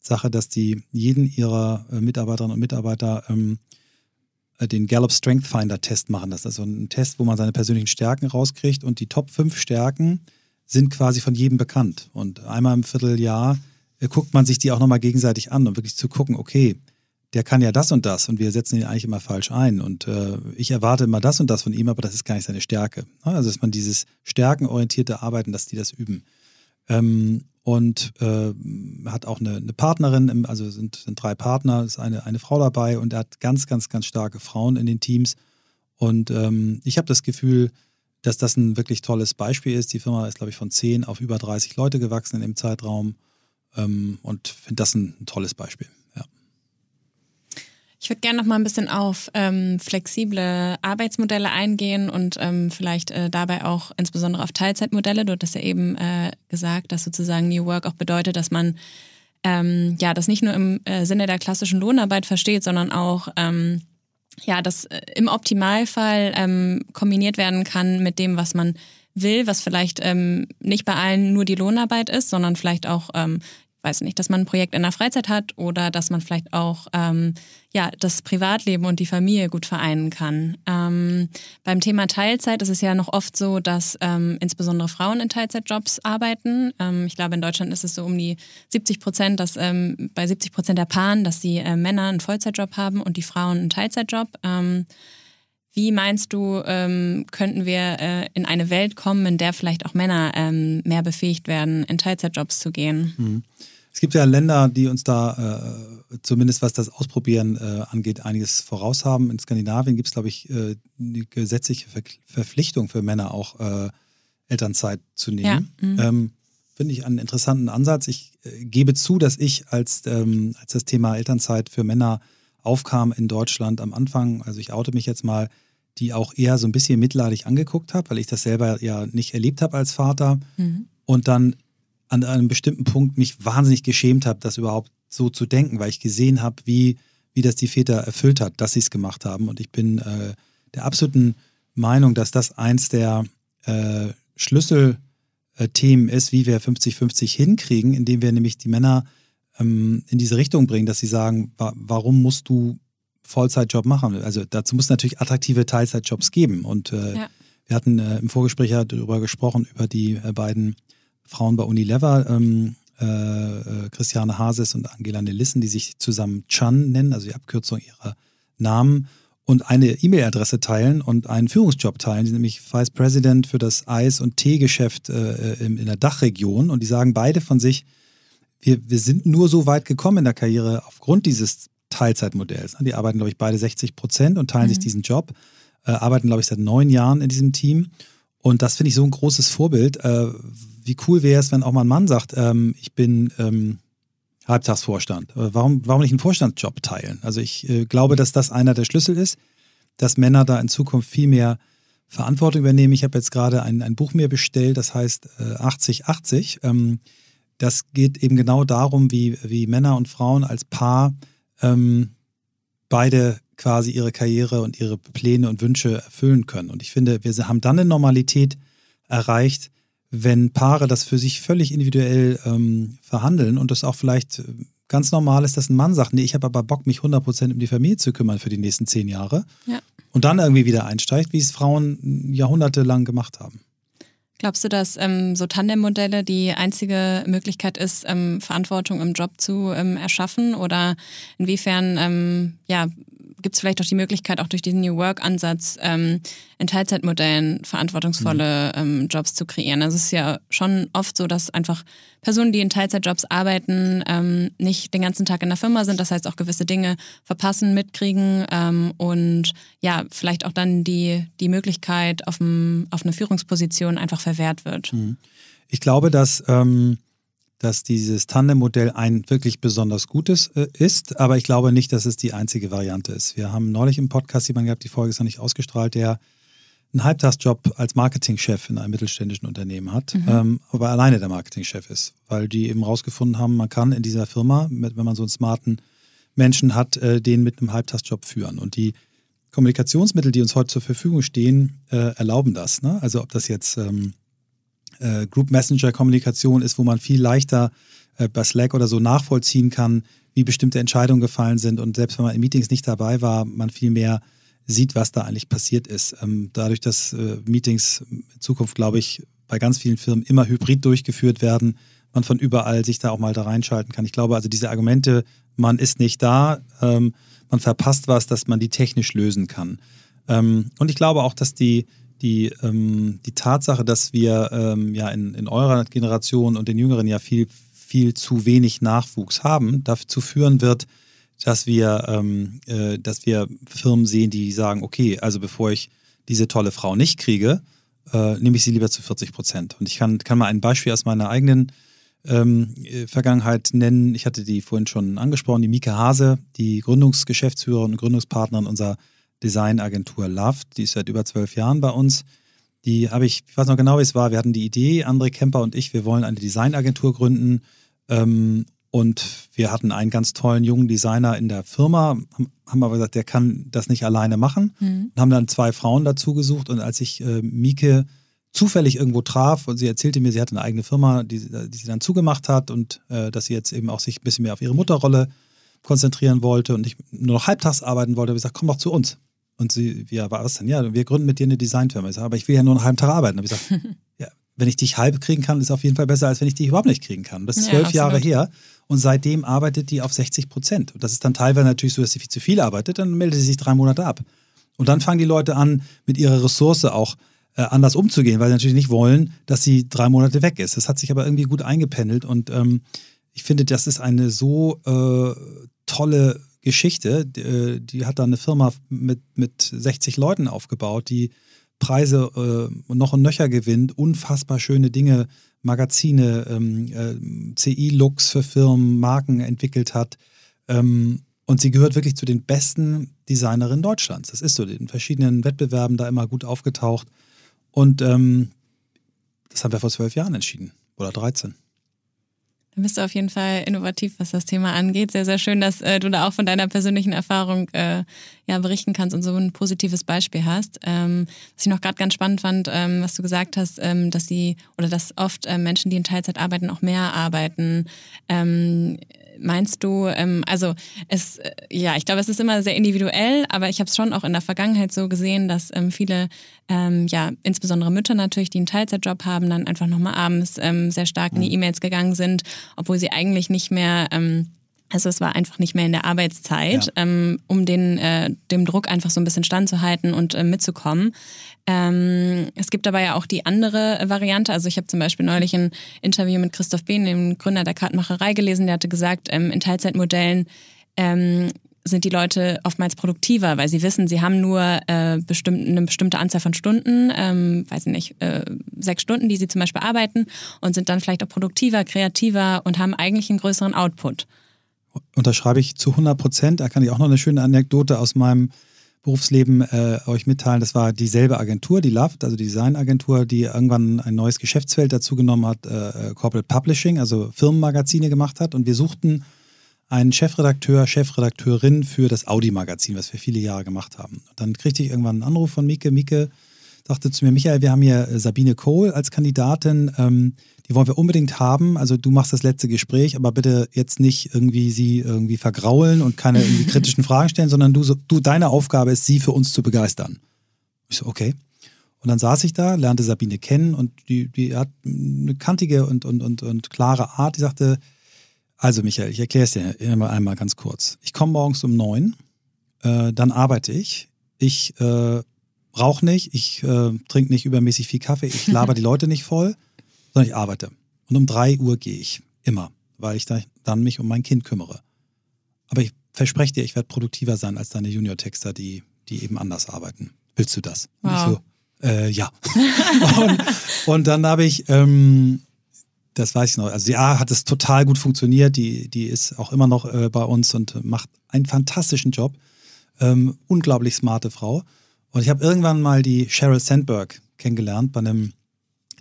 Sache, dass die jeden ihrer äh, Mitarbeiterinnen und Mitarbeiter ähm, äh, den Gallup Strength Finder Test machen. Das ist also ein Test, wo man seine persönlichen Stärken rauskriegt und die Top 5 Stärken sind quasi von jedem bekannt. Und einmal im Vierteljahr guckt man sich die auch nochmal gegenseitig an und wirklich zu gucken, okay, der kann ja das und das und wir setzen ihn eigentlich immer falsch ein und äh, ich erwarte immer das und das von ihm, aber das ist gar nicht seine Stärke. Also dass man dieses stärkenorientierte Arbeiten, dass die das üben. Ähm, und äh, hat auch eine, eine Partnerin, im, also sind, sind drei Partner, ist eine, eine Frau dabei und er hat ganz, ganz, ganz starke Frauen in den Teams. Und ähm, ich habe das Gefühl, dass das ein wirklich tolles Beispiel ist. Die Firma ist, glaube ich, von 10 auf über 30 Leute gewachsen in dem Zeitraum ähm, und finde das ein, tolles Beispiel. Ja. Ich würde gerne noch mal ein bisschen auf ähm, flexible Arbeitsmodelle eingehen und ähm, vielleicht äh, dabei auch insbesondere auf Teilzeitmodelle. Du hattest ja eben äh, gesagt, dass sozusagen New Work auch bedeutet, dass man ähm, ja das nicht nur im äh, Sinne der klassischen Lohnarbeit versteht, sondern auch ähm, ja das äh, im Optimalfall ähm, kombiniert werden kann mit dem, was man will, was vielleicht ähm, nicht bei allen nur die Lohnarbeit ist, sondern vielleicht auch ähm, weiß nicht, dass man ein Projekt in der Freizeit hat oder dass man vielleicht auch ähm, ja das Privatleben und die Familie gut vereinen kann. Ähm, beim Thema Teilzeit ist es ja noch oft so, dass ähm, insbesondere Frauen in Teilzeitjobs arbeiten. Ähm, ich glaube, in Deutschland ist es so um die 70 Prozent, dass ähm, bei 70 Prozent der Paaren, dass die äh, Männer einen Vollzeitjob haben und die Frauen einen Teilzeitjob. Ähm, wie meinst du, ähm, könnten wir äh, in eine Welt kommen, in der vielleicht auch Männer ähm, mehr befähigt werden, in Teilzeitjobs zu gehen? Mhm. Es gibt ja Länder, die uns da äh, zumindest was das Ausprobieren äh, angeht, einiges voraus haben. In Skandinavien gibt es, glaube ich, äh, die gesetzliche Ver Verpflichtung für Männer auch äh, Elternzeit zu nehmen. Ja. Mhm. Ähm, Finde ich einen interessanten Ansatz. Ich äh, gebe zu, dass ich, als, ähm, als das Thema Elternzeit für Männer aufkam in Deutschland am Anfang, also ich oute mich jetzt mal, die auch eher so ein bisschen mitleidig angeguckt habe, weil ich das selber ja nicht erlebt habe als Vater. Mhm. Und dann an einem bestimmten Punkt mich wahnsinnig geschämt habe, das überhaupt so zu denken, weil ich gesehen habe, wie, wie das die Väter erfüllt hat, dass sie es gemacht haben. Und ich bin äh, der absoluten Meinung, dass das eins der äh, Schlüsselthemen ist, wie wir 50-50 hinkriegen, indem wir nämlich die Männer ähm, in diese Richtung bringen, dass sie sagen, wa warum musst du Vollzeitjob machen? Also dazu muss es natürlich attraktive Teilzeitjobs geben. Und äh, ja. wir hatten äh, im Vorgespräch ja darüber gesprochen, über die äh, beiden Frauen bei Unilever, ähm, äh, äh, Christiane Hases und Angela Nelissen, die sich zusammen Chan nennen, also die Abkürzung ihrer Namen, und eine E-Mail-Adresse teilen und einen Führungsjob teilen. Die sind nämlich Vice President für das Eis- und Teegeschäft äh, in, in der Dachregion. Und die sagen beide von sich, wir, wir sind nur so weit gekommen in der Karriere aufgrund dieses Teilzeitmodells. Die arbeiten, glaube ich, beide 60 Prozent und teilen mhm. sich diesen Job, äh, arbeiten, glaube ich, seit neun Jahren in diesem Team. Und das finde ich so ein großes Vorbild, äh, wie cool wäre es, wenn auch mal ein Mann sagt, ähm, ich bin ähm, Halbtagsvorstand. Äh, warum, warum nicht einen Vorstandsjob teilen? Also ich äh, glaube, dass das einer der Schlüssel ist, dass Männer da in Zukunft viel mehr Verantwortung übernehmen. Ich habe jetzt gerade ein, ein Buch mir bestellt, das heißt äh, 8080. Ähm, das geht eben genau darum, wie, wie Männer und Frauen als Paar ähm, beide quasi ihre Karriere und ihre Pläne und Wünsche erfüllen können. Und ich finde, wir haben dann eine Normalität erreicht, wenn Paare das für sich völlig individuell ähm, verhandeln und das auch vielleicht äh, ganz normal ist, dass ein Mann sagt, nee, ich habe aber Bock, mich 100% um die Familie zu kümmern für die nächsten zehn Jahre ja. und dann irgendwie wieder einsteigt, wie es Frauen jahrhundertelang gemacht haben. Glaubst du, dass ähm, so Tandem-Modelle die einzige Möglichkeit ist, ähm, Verantwortung im Job zu ähm, erschaffen? Oder inwiefern ähm, ja, gibt es vielleicht auch die Möglichkeit, auch durch diesen New Work-Ansatz ähm, in Teilzeitmodellen verantwortungsvolle mhm. ähm, Jobs zu kreieren. Also es ist ja schon oft so, dass einfach Personen, die in Teilzeitjobs arbeiten, ähm, nicht den ganzen Tag in der Firma sind, das heißt auch gewisse Dinge verpassen, mitkriegen ähm, und ja, vielleicht auch dann die, die Möglichkeit auf, dem, auf eine Führungsposition einfach verwehrt wird. Mhm. Ich glaube, dass ähm, dass dieses Tandem-Modell ein wirklich besonders gutes äh, ist, aber ich glaube nicht, dass es die einzige Variante ist. Wir haben neulich im Podcast jemanden gehabt, die Folge ist noch nicht ausgestrahlt, der einen Halbtagsjob als Marketingchef in einem mittelständischen Unternehmen hat, mhm. ähm, aber alleine der Marketingchef ist, weil die eben rausgefunden haben, man kann in dieser Firma, mit, wenn man so einen smarten Menschen hat, äh, den mit einem Halbtagsjob führen. Und die Kommunikationsmittel, die uns heute zur Verfügung stehen, äh, erlauben das. Ne? Also ob das jetzt ähm, äh, Group Messenger Kommunikation ist, wo man viel leichter äh, bei Slack oder so nachvollziehen kann, wie bestimmte Entscheidungen gefallen sind und selbst wenn man in Meetings nicht dabei war, man viel mehr sieht, was da eigentlich passiert ist. Ähm, dadurch, dass äh, Meetings in Zukunft, glaube ich, bei ganz vielen Firmen immer hybrid durchgeführt werden, man von überall sich da auch mal da reinschalten kann. Ich glaube also diese Argumente, man ist nicht da, ähm, man verpasst was, dass man die technisch lösen kann. Ähm, und ich glaube auch, dass die die, ähm, die Tatsache, dass wir ähm, ja in, in eurer Generation und den Jüngeren ja viel, viel zu wenig Nachwuchs haben, dazu führen wird, dass wir, ähm, äh, dass wir Firmen sehen, die sagen, okay, also bevor ich diese tolle Frau nicht kriege, äh, nehme ich sie lieber zu 40 Prozent. Und ich kann, kann mal ein Beispiel aus meiner eigenen ähm, Vergangenheit nennen. Ich hatte die vorhin schon angesprochen, die Mike Hase, die Gründungsgeschäftsführerin und Gründungspartnerin unserer Designagentur Loft. Die ist seit über zwölf Jahren bei uns. Die habe ich, ich weiß noch genau, wie es war. Wir hatten die Idee, André Kemper und ich, wir wollen eine Designagentur gründen. Ähm, und wir hatten einen ganz tollen jungen Designer in der Firma, haben aber gesagt, der kann das nicht alleine machen. Mhm. Und haben dann zwei Frauen dazu gesucht. Und als ich äh, Mieke zufällig irgendwo traf und sie erzählte mir, sie hatte eine eigene Firma, die, die sie dann zugemacht hat und äh, dass sie jetzt eben auch sich ein bisschen mehr auf ihre Mutterrolle konzentrieren wollte und ich nur noch halbtags arbeiten wollte, habe ich gesagt, komm doch zu uns. Und sie, ja, was denn? Ja, wir gründen mit dir eine Designfirma. Ich sage, aber ich will ja nur einen halben Tag arbeiten. Habe ich gesagt, ja, wenn ich dich halb kriegen kann, ist auf jeden Fall besser, als wenn ich dich überhaupt nicht kriegen kann. das ist zwölf ja, Jahre her. Und seitdem arbeitet die auf 60 Prozent. Und das ist dann teilweise natürlich so, dass sie viel zu viel arbeitet, dann meldet sie sich drei Monate ab. Und dann fangen die Leute an, mit ihrer Ressource auch äh, anders umzugehen, weil sie natürlich nicht wollen, dass sie drei Monate weg ist. Das hat sich aber irgendwie gut eingependelt und ähm, ich finde, das ist eine so äh, tolle Geschichte. Die, äh, die, hat da eine Firma mit, mit 60 Leuten aufgebaut, die Preise äh, noch und nöcher gewinnt, unfassbar schöne Dinge Magazine, ähm, äh, CI-Looks für Firmen, Marken entwickelt hat. Ähm, und sie gehört wirklich zu den besten Designerinnen Deutschlands. Das ist so, in verschiedenen Wettbewerben da immer gut aufgetaucht. Und ähm, das haben wir vor zwölf Jahren entschieden oder 13. Da bist du auf jeden Fall innovativ, was das Thema angeht. Sehr, sehr schön, dass äh, du da auch von deiner persönlichen Erfahrung äh, ja, berichten kannst und so ein positives Beispiel hast. Ähm, was ich noch gerade ganz spannend fand, ähm, was du gesagt hast, ähm, dass sie oder dass oft äh, Menschen, die in Teilzeit arbeiten, auch mehr arbeiten. Ähm, meinst du, ähm, also es, äh, ja, ich glaube, es ist immer sehr individuell, aber ich habe es schon auch in der Vergangenheit so gesehen, dass ähm, viele, ähm, ja, insbesondere Mütter natürlich, die einen Teilzeitjob haben, dann einfach nochmal abends ähm, sehr stark in die mhm. E-Mails gegangen sind, obwohl sie eigentlich nicht mehr ähm, also es war einfach nicht mehr in der Arbeitszeit, ja. ähm, um den, äh, dem Druck einfach so ein bisschen standzuhalten und äh, mitzukommen. Ähm, es gibt aber ja auch die andere Variante. Also ich habe zum Beispiel neulich ein Interview mit Christoph Behn, dem Gründer der Kartenmacherei, gelesen. Der hatte gesagt, ähm, in Teilzeitmodellen ähm, sind die Leute oftmals produktiver, weil sie wissen, sie haben nur äh, bestimmt, eine bestimmte Anzahl von Stunden, ähm, weiß ich nicht, äh, sechs Stunden, die sie zum Beispiel arbeiten und sind dann vielleicht auch produktiver, kreativer und haben eigentlich einen größeren Output unterschreibe ich zu 100 Prozent. Da kann ich auch noch eine schöne Anekdote aus meinem Berufsleben äh, euch mitteilen. Das war dieselbe Agentur, die Loft, also die Designagentur, die irgendwann ein neues Geschäftsfeld dazu genommen hat, äh, Corporate Publishing, also Firmenmagazine gemacht hat. Und wir suchten einen Chefredakteur, Chefredakteurin für das Audi-Magazin, was wir viele Jahre gemacht haben. Und dann kriegte ich irgendwann einen Anruf von Mike. Mike sagte zu mir, Michael, wir haben hier Sabine Kohl als Kandidatin. Ähm, die wollen wir unbedingt haben. Also du machst das letzte Gespräch, aber bitte jetzt nicht irgendwie sie irgendwie vergraulen und keine irgendwie kritischen Fragen stellen, sondern du, du, deine Aufgabe ist, sie für uns zu begeistern. Ich so, okay. Und dann saß ich da, lernte Sabine kennen und die, die hat eine kantige und, und, und, und klare Art. Die sagte, also Michael, ich erkläre es dir immer einmal ganz kurz. Ich komme morgens um neun, äh, dann arbeite ich. Ich äh, rauche nicht, ich äh, trinke nicht übermäßig viel Kaffee, ich laber die Leute nicht voll sondern ich arbeite. Und um drei Uhr gehe ich. Immer. Weil ich dann mich um mein Kind kümmere. Aber ich verspreche dir, ich werde produktiver sein als deine Junior-Texter, die, die eben anders arbeiten. Willst du das? Wow. So, äh, ja. und, und, dann habe ich, ähm, das weiß ich noch, also ja, hat es total gut funktioniert. Die, die ist auch immer noch äh, bei uns und macht einen fantastischen Job. Ähm, unglaublich smarte Frau. Und ich habe irgendwann mal die Sheryl Sandberg kennengelernt bei einem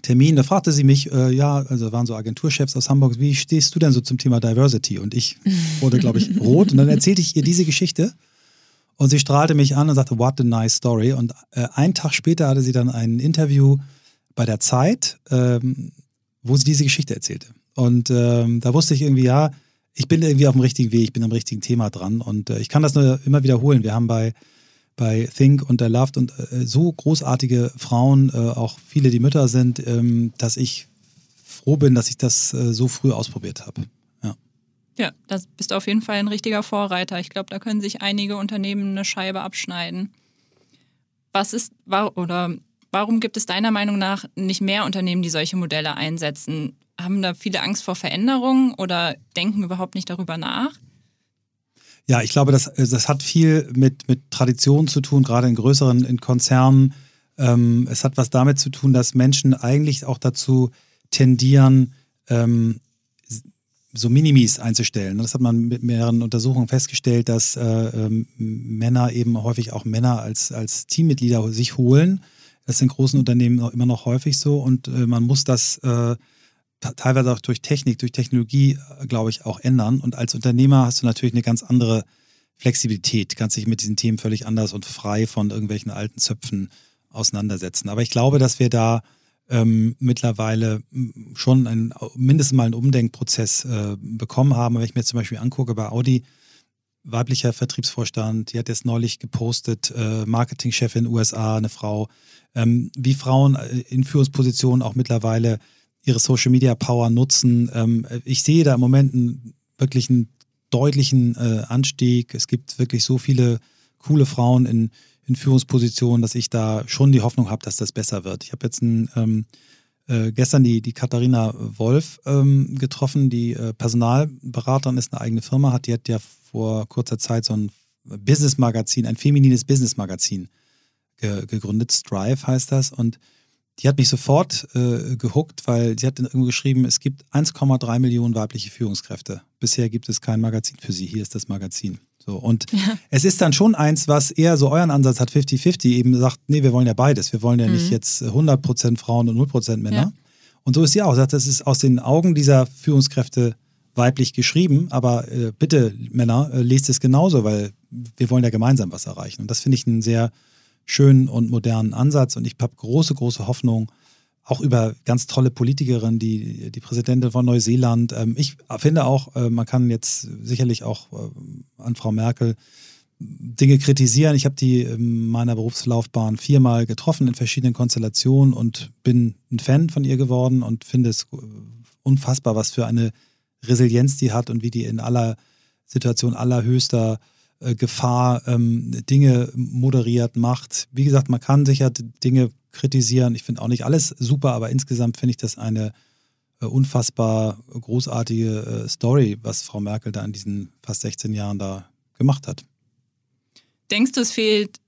Termin, da fragte sie mich, äh, ja, also waren so Agenturchefs aus Hamburg, wie stehst du denn so zum Thema Diversity? Und ich wurde, glaube ich, rot. Und dann erzählte ich ihr diese Geschichte. Und sie strahlte mich an und sagte, what a nice story. Und äh, einen Tag später hatte sie dann ein Interview bei der Zeit, ähm, wo sie diese Geschichte erzählte. Und ähm, da wusste ich irgendwie, ja, ich bin irgendwie auf dem richtigen Weg, ich bin am richtigen Thema dran. Und äh, ich kann das nur immer wiederholen. Wir haben bei bei Think und der Loved und äh, so großartige Frauen, äh, auch viele, die Mütter sind, ähm, dass ich froh bin, dass ich das äh, so früh ausprobiert habe. Ja. ja, das bist du auf jeden Fall ein richtiger Vorreiter. Ich glaube, da können sich einige Unternehmen eine Scheibe abschneiden. Was ist, war, oder warum gibt es deiner Meinung nach nicht mehr Unternehmen, die solche Modelle einsetzen? Haben da viele Angst vor Veränderungen oder denken überhaupt nicht darüber nach? Ja, ich glaube, das, das hat viel mit, mit Tradition zu tun, gerade in größeren in Konzernen, Ähm, es hat was damit zu tun, dass Menschen eigentlich auch dazu tendieren, ähm, so Minimis einzustellen. Das hat man mit mehreren Untersuchungen festgestellt, dass äh, ähm, Männer eben häufig auch Männer als, als Teammitglieder sich holen. Das ist in großen Unternehmen auch immer noch häufig so und äh, man muss das äh, teilweise auch durch Technik, durch Technologie, äh, glaube ich, auch ändern. Und als Unternehmer hast du natürlich eine ganz andere Flexibilität, kannst dich mit diesen Themen völlig anders und frei von irgendwelchen alten Zöpfen auseinandersetzen. Aber ich glaube, dass wir da ähm, mittlerweile schon einen, mindestens mal einen Umdenkprozess äh, bekommen haben. Wenn ich mir zum Beispiel angucke bei Audi, weiblicher Vertriebsvorstand, die hat jetzt neulich gepostet, äh, Marketingchef in den USA, eine Frau, ähm, wie Frauen äh, in Führungspositionen auch mittlerweile ihre Social Media Power nutzen. Ähm, ich sehe da im Moment einen, wirklich einen deutlichen äh, Anstieg. Es gibt wirklich so viele coole Frauen in in Führungspositionen, dass ich da schon die Hoffnung habe, dass das besser wird. Ich habe jetzt ein, ähm, äh, gestern die, die Katharina Wolf ähm, getroffen, die äh, Personalberaterin ist, eine eigene Firma hat. Die hat ja vor kurzer Zeit so ein Business-Magazin, ein feminines Business-Magazin ge gegründet. Strive heißt das. Und die hat mich sofort äh, gehuckt, weil sie hat irgendwo geschrieben, es gibt 1,3 Millionen weibliche Führungskräfte. Bisher gibt es kein Magazin für sie. Hier ist das Magazin. So, und ja. es ist dann schon eins, was eher so euren Ansatz hat, 50-50, eben sagt, nee, wir wollen ja beides. Wir wollen ja mhm. nicht jetzt 100% Frauen und 0% Männer. Ja. Und so ist sie auch. Das ist aus den Augen dieser Führungskräfte weiblich geschrieben, aber äh, bitte, Männer, äh, lest es genauso, weil wir wollen ja gemeinsam was erreichen. Und das finde ich einen sehr schönen und modernen Ansatz. Und ich habe große, große Hoffnung, auch über ganz tolle Politikerin, die, die Präsidentin von Neuseeland. Ähm, ich finde auch, äh, man kann jetzt sicherlich auch äh, an Frau Merkel Dinge kritisieren. Ich habe die in meiner Berufslaufbahn viermal getroffen in verschiedenen Konstellationen und bin ein Fan von ihr geworden und finde es unfassbar, was für eine Resilienz die hat und wie die in aller Situation allerhöchster äh, Gefahr ähm, Dinge moderiert macht. Wie gesagt, man kann sicher Dinge kritisieren. Ich finde auch nicht alles super, aber insgesamt finde ich das eine äh, unfassbar großartige äh, Story, was Frau Merkel da in diesen fast 16 Jahren da gemacht hat. Denkst du, es fehlt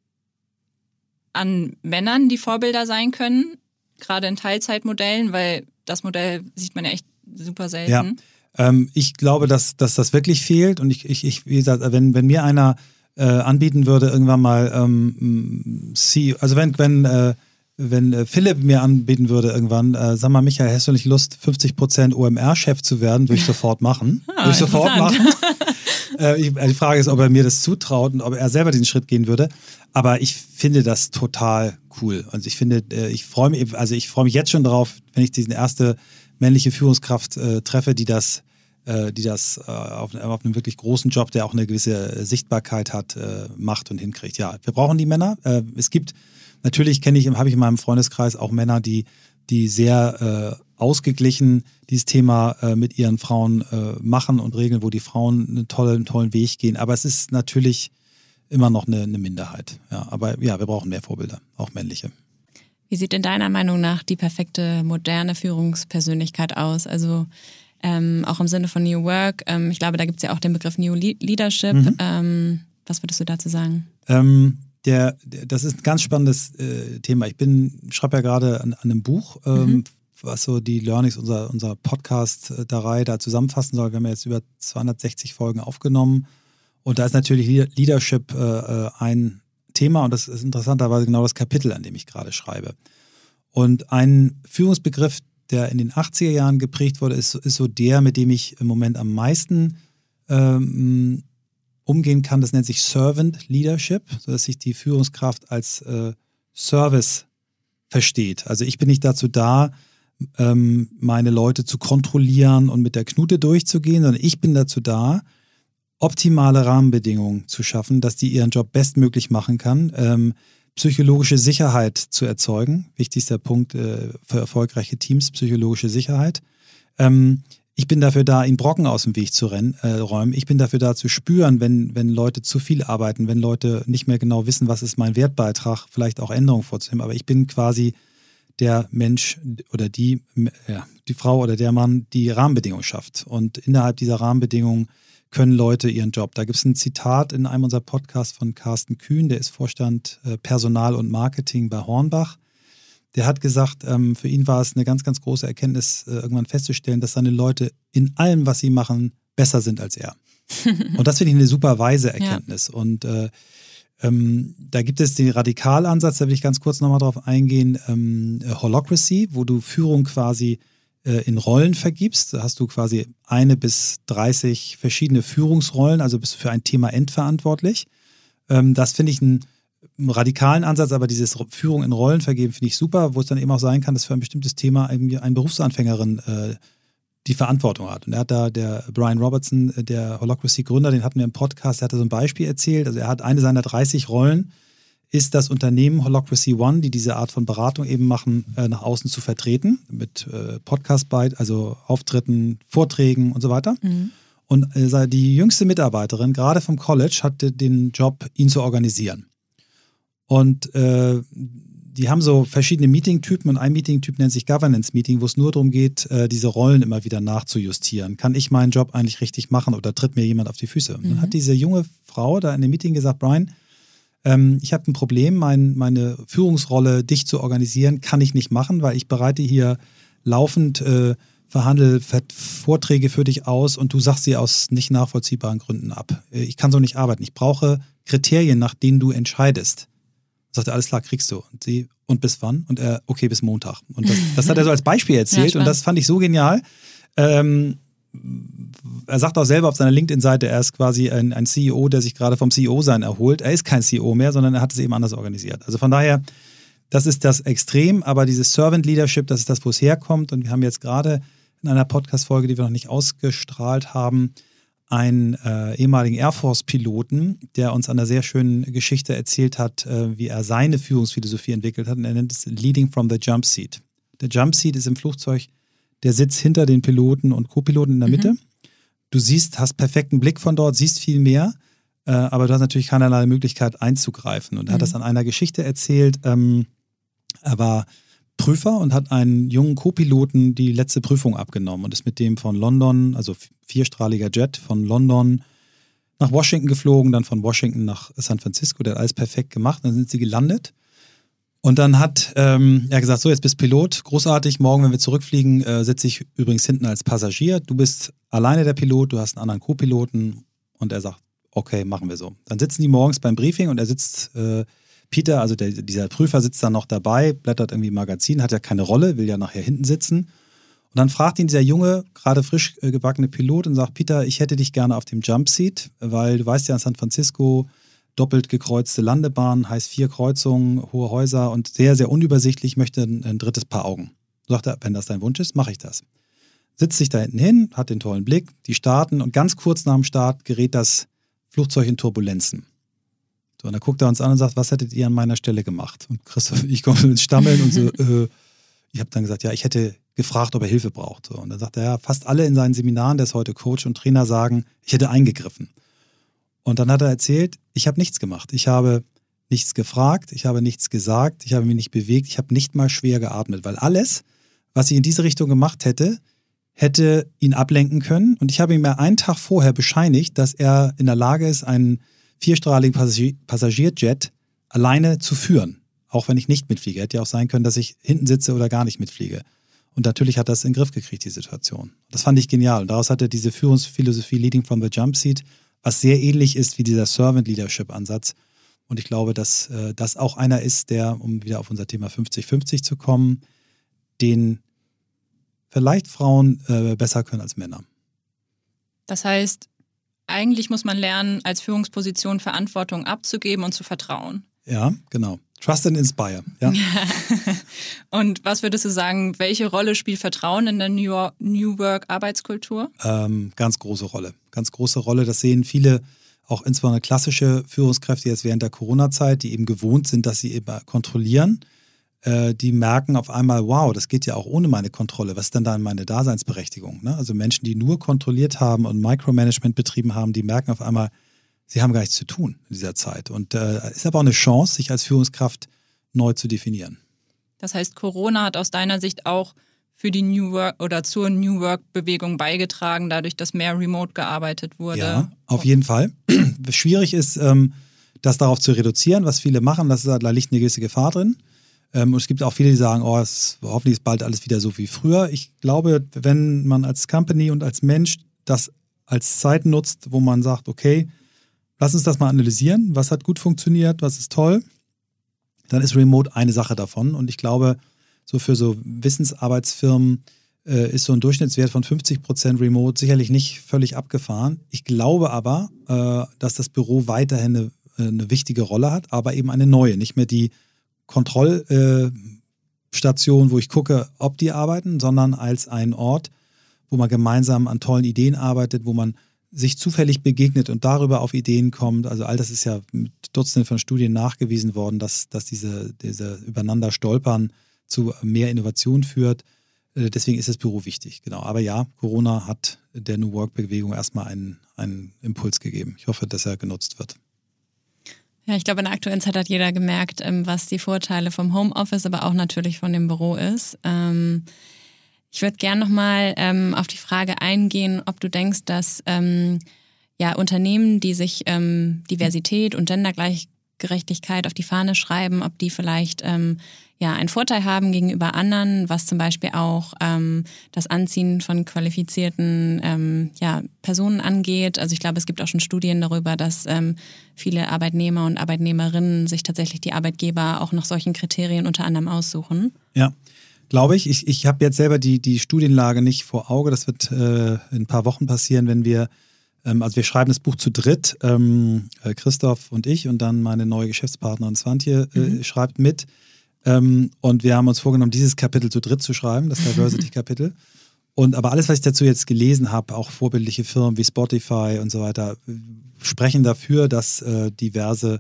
an Männern, die Vorbilder sein können, gerade in Teilzeitmodellen, weil das Modell sieht man ja echt super selten. Ja. Ähm, ich glaube, dass, dass das wirklich fehlt und ich, ich, ich wie gesagt, wenn, wenn mir einer äh, anbieten würde, irgendwann mal ähm, CEO, also wenn, wenn äh, wenn äh, Philipp mir anbieten würde irgendwann, äh, sag mal, Michael, hast du nicht Lust, 50% OMR-Chef zu werden? Würde ich sofort machen. Ah, würde ich sofort machen. äh, ich, die Frage ist, ob er mir das zutraut und ob er selber den Schritt gehen würde. Aber ich finde das total cool. Und ich finde, äh, ich freue mich, also ich freue mich jetzt schon darauf, wenn ich diese erste männliche Führungskraft äh, treffe, die das äh, die das äh, auf, auf, einem wirklich großen Job, der auch eine gewisse Sichtbarkeit hat, äh, macht und hinkriegt. Ja, wir brauchen die Männer. Äh, es gibt Natürlich kenne ich, habe ich in meinem Freundeskreis auch Männer, die, die sehr äh, ausgeglichen dieses Thema äh, mit ihren Frauen äh, machen und regeln, wo die Frauen einen tollen, einen tollen Weg gehen. Aber es ist natürlich immer noch eine, eine Minderheit. Ja, aber ja, wir brauchen mehr Vorbilder, auch männliche. Wie sieht in deiner Meinung nach die perfekte moderne Führungspersönlichkeit aus? Also ähm, auch im Sinne von New Work. Ähm, ich glaube, da gibt es ja auch den Begriff New Leadership. Mhm. Ähm, was würdest du dazu sagen? Ähm, der, das ist ein ganz spannendes äh, Thema. Ich bin, schreibe ja gerade an, an, einem Buch, ähm, mhm. was so die Learnings unserer, unserer Podcast-Reihe da zusammenfassen soll. Wir haben ja jetzt über 260 Folgen aufgenommen. Und da ist natürlich Leadership äh, äh, ein Thema und das ist interessanterweise genau das Kapitel, an dem ich gerade schreibe. Und ein Führungsbegriff, der in den 80er Jahren geprägt wurde, ist, ist so der, mit dem ich im Moment am meisten ähm, umgehen kann. Das nennt sich Servant Leadership, sodass sich die Führungskraft als äh, Service versteht. Also ich bin nicht dazu da, ähm, meine Leute zu kontrollieren und mit der Knute durchzugehen, sondern ich bin dazu da, optimale Rahmenbedingungen zu schaffen, dass die ihren Job bestmöglich machen kann, ähm, psychologische Sicherheit zu erzeugen. Wichtigster Punkt äh, für erfolgreiche Teams, psychologische Sicherheit. Ähm, ich bin dafür da, ihn Brocken aus dem Weg zu rennen, äh, räumen. Ich bin dafür da zu spüren, wenn, wenn Leute zu viel arbeiten, wenn Leute nicht mehr genau wissen, was ist mein Wertbeitrag, vielleicht auch Änderungen vorzunehmen. Aber ich bin quasi der Mensch oder die, ja, die Frau oder der Mann, die Rahmenbedingungen schafft. Und innerhalb dieser Rahmenbedingungen können Leute ihren Job. Da gibt es ein Zitat in einem unserer Podcasts von Carsten Kühn, der ist Vorstand äh, Personal und Marketing bei Hornbach. Der hat gesagt, ähm, für ihn war es eine ganz, ganz große Erkenntnis, äh, irgendwann festzustellen, dass seine Leute in allem, was sie machen, besser sind als er. und das finde ich eine super weise Erkenntnis. Ja. Und äh, ähm, da gibt es den Radikalansatz, da will ich ganz kurz nochmal drauf eingehen, ähm, Holocracy, wo du Führung quasi äh, in Rollen vergibst. Da hast du quasi eine bis 30 verschiedene Führungsrollen, also bist du für ein Thema endverantwortlich. Ähm, das finde ich einen, einen radikalen Ansatz, aber dieses Führung in Rollen vergeben finde ich super, wo es dann eben auch sein kann, dass für ein bestimmtes Thema eine Berufsanfängerin äh, die Verantwortung hat. Und er hat da, der Brian Robertson, äh, der Holocracy-Gründer, den hatten wir im Podcast, der hatte so ein Beispiel erzählt. Also er hat eine seiner 30 Rollen, ist das Unternehmen Holocracy One, die diese Art von Beratung eben machen, äh, nach außen zu vertreten, mit äh, podcast also Auftritten, Vorträgen und so weiter. Mhm. Und die jüngste Mitarbeiterin, gerade vom College, hatte den Job, ihn zu organisieren. Und äh, die haben so verschiedene Meeting-Typen und ein Meeting-Typ nennt sich Governance-Meeting, wo es nur darum geht, äh, diese Rollen immer wieder nachzujustieren. Kann ich meinen Job eigentlich richtig machen oder tritt mir jemand auf die Füße? Und dann hat mhm. diese junge Frau da in dem Meeting gesagt, Brian, ähm, ich habe ein Problem, mein, meine Führungsrolle dich zu organisieren, kann ich nicht machen, weil ich bereite hier laufend äh, verhandel Vorträge für dich aus und du sagst sie aus nicht nachvollziehbaren Gründen ab. Äh, ich kann so nicht arbeiten. Ich brauche Kriterien, nach denen du entscheidest. Sagt er, alles klar, kriegst du. Und sie, und bis wann? Und er, okay, bis Montag. Und das, das hat er so als Beispiel erzählt ja, und das fand ich so genial. Ähm, er sagt auch selber auf seiner LinkedIn-Seite, er ist quasi ein, ein CEO, der sich gerade vom CEO-Sein erholt. Er ist kein CEO mehr, sondern er hat es eben anders organisiert. Also von daher, das ist das Extrem, aber dieses Servant Leadership, das ist das, wo es herkommt. Und wir haben jetzt gerade in einer Podcast-Folge, die wir noch nicht ausgestrahlt haben, einen äh, ehemaligen Air Force-Piloten, der uns einer sehr schönen Geschichte erzählt hat, äh, wie er seine Führungsphilosophie entwickelt hat. Und er nennt es Leading from the Jump Seat. Der Jump Seat ist im Flugzeug der Sitz hinter den Piloten und Co-Piloten in der Mitte. Mhm. Du siehst, hast perfekten Blick von dort, siehst viel mehr, äh, aber du hast natürlich keinerlei Möglichkeit einzugreifen. Und er mhm. hat das an einer Geschichte erzählt. Ähm, er war Prüfer und hat einen jungen Co-Piloten die letzte Prüfung abgenommen und ist mit dem von London, also vierstrahliger Jet, von London nach Washington geflogen, dann von Washington nach San Francisco. Der hat alles perfekt gemacht. Dann sind sie gelandet. Und dann hat ähm, er gesagt: So, jetzt bist Pilot, großartig. Morgen, wenn wir zurückfliegen, äh, sitze ich übrigens hinten als Passagier. Du bist alleine der Pilot, du hast einen anderen Co-Piloten. Und er sagt: Okay, machen wir so. Dann sitzen die morgens beim Briefing und er sitzt. Äh, Peter, also der, dieser Prüfer sitzt dann noch dabei, blättert irgendwie im Magazin, hat ja keine Rolle, will ja nachher hinten sitzen. Und dann fragt ihn dieser junge, gerade frisch äh, gebackene Pilot und sagt, Peter, ich hätte dich gerne auf dem Jumpseat, weil du weißt ja, in San Francisco doppelt gekreuzte Landebahn, heißt vier Kreuzungen, hohe Häuser und sehr, sehr unübersichtlich, möchte ein, ein drittes Paar Augen. Sagt er, wenn das dein Wunsch ist, mache ich das. Sitzt sich da hinten hin, hat den tollen Blick, die starten und ganz kurz nach dem Start gerät das Flugzeug in Turbulenzen. So, und dann guckt er uns an und sagt, was hättet ihr an meiner Stelle gemacht? Und Christoph, ich komme ins Stammeln und so, äh, ich habe dann gesagt, ja, ich hätte gefragt, ob er Hilfe braucht. So, und dann sagt er, ja, fast alle in seinen Seminaren, der ist heute Coach und Trainer, sagen, ich hätte eingegriffen. Und dann hat er erzählt, ich habe nichts gemacht. Ich habe nichts gefragt, ich habe nichts gesagt, ich habe mich nicht bewegt, ich habe nicht mal schwer geatmet, weil alles, was ich in diese Richtung gemacht hätte, hätte ihn ablenken können. Und ich habe ihm ja einen Tag vorher bescheinigt, dass er in der Lage ist, einen vierstrahligen Passagierjet alleine zu führen, auch wenn ich nicht mitfliege. Hätte ja auch sein können, dass ich hinten sitze oder gar nicht mitfliege. Und natürlich hat das in den Griff gekriegt, die Situation. Das fand ich genial. Und daraus hat er diese Führungsphilosophie Leading from the Jump Seat, was sehr ähnlich ist wie dieser Servant Leadership Ansatz. Und ich glaube, dass äh, das auch einer ist, der, um wieder auf unser Thema 50-50 zu kommen, den vielleicht Frauen äh, besser können als Männer. Das heißt, eigentlich muss man lernen, als Führungsposition Verantwortung abzugeben und zu vertrauen. Ja, genau. Trust and Inspire. Ja. und was würdest du sagen, welche Rolle spielt Vertrauen in der New, New Work Arbeitskultur? Ähm, ganz große Rolle. Ganz große Rolle. Das sehen viele, auch insbesondere klassische Führungskräfte jetzt während der Corona-Zeit, die eben gewohnt sind, dass sie eben kontrollieren äh, die merken auf einmal, wow, das geht ja auch ohne meine Kontrolle. Was ist denn da meine Daseinsberechtigung? Ne? Also Menschen, die nur kontrolliert haben und Micromanagement betrieben haben, die merken auf einmal, sie haben gar nichts zu tun in dieser Zeit. Und äh, ist aber auch eine Chance, sich als Führungskraft neu zu definieren. Das heißt, Corona hat aus deiner Sicht auch für die New Work oder zur New Work-Bewegung beigetragen, dadurch, dass mehr remote gearbeitet wurde? Ja, auf jeden Fall. Schwierig ist, ähm, das darauf zu reduzieren, was viele machen. Das ist, da liegt eine gewisse Gefahr drin. Ähm, und es gibt auch viele, die sagen, oh, es, hoffentlich ist bald alles wieder so wie früher. Ich glaube, wenn man als Company und als Mensch das als Zeit nutzt, wo man sagt, okay, lass uns das mal analysieren, was hat gut funktioniert, was ist toll, dann ist Remote eine Sache davon. Und ich glaube, so für so Wissensarbeitsfirmen äh, ist so ein Durchschnittswert von 50 Prozent Remote sicherlich nicht völlig abgefahren. Ich glaube aber, äh, dass das Büro weiterhin eine, äh, eine, wichtige Rolle hat, aber eben eine neue, nicht mehr die Kontrollstation, wo ich gucke, ob die arbeiten, sondern als ein Ort, wo man gemeinsam an tollen Ideen arbeitet, wo man sich zufällig begegnet und darüber auf Ideen kommt. Also all das ist ja mit Dutzenden von Studien nachgewiesen worden, dass, dass diese, diese übereinander stolpern zu mehr Innovation führt. Äh, deswegen ist das Büro wichtig, genau. Aber ja, Corona hat der New Work-Bewegung erstmal einen, einen Impuls gegeben. Ich hoffe, dass er genutzt wird. Ja, ich glaube, in der aktuellen Zeit hat jeder gemerkt, ähm, was die Vorteile vom Homeoffice, aber auch natürlich von dem Büro ist. Ähm, ich würde gerne nochmal ähm, auf die Frage eingehen, ob du denkst, dass ähm, ja, Unternehmen, die sich Diversität und Gendergleichgerechtigkeit auf die Fahne schreiben, ob die vielleicht ja einen Vorteil haben gegenüber anderen, was zum Beispiel auch ähm, das Anziehen von qualifizierten ähm, ja, Personen angeht. Also ich glaube, es gibt auch schon Studien darüber, dass ähm, viele Arbeitnehmer und Arbeitnehmerinnen sich tatsächlich die Arbeitgeber auch nach solchen Kriterien unter anderem aussuchen. Ja, glaube ich. Ich, ich habe jetzt selber die, die Studienlage nicht vor Auge. Das wird äh, in ein paar Wochen passieren, wenn wir, ähm, also wir schreiben das Buch zu dritt, ähm, äh, Christoph und ich und dann meine neue Geschäftspartnerin Swantje äh, mhm. schreibt mit. Ähm, und wir haben uns vorgenommen, dieses Kapitel zu dritt zu schreiben, das Diversity-Kapitel. Und aber alles, was ich dazu jetzt gelesen habe, auch vorbildliche Firmen wie Spotify und so weiter, sprechen dafür, dass äh, diverse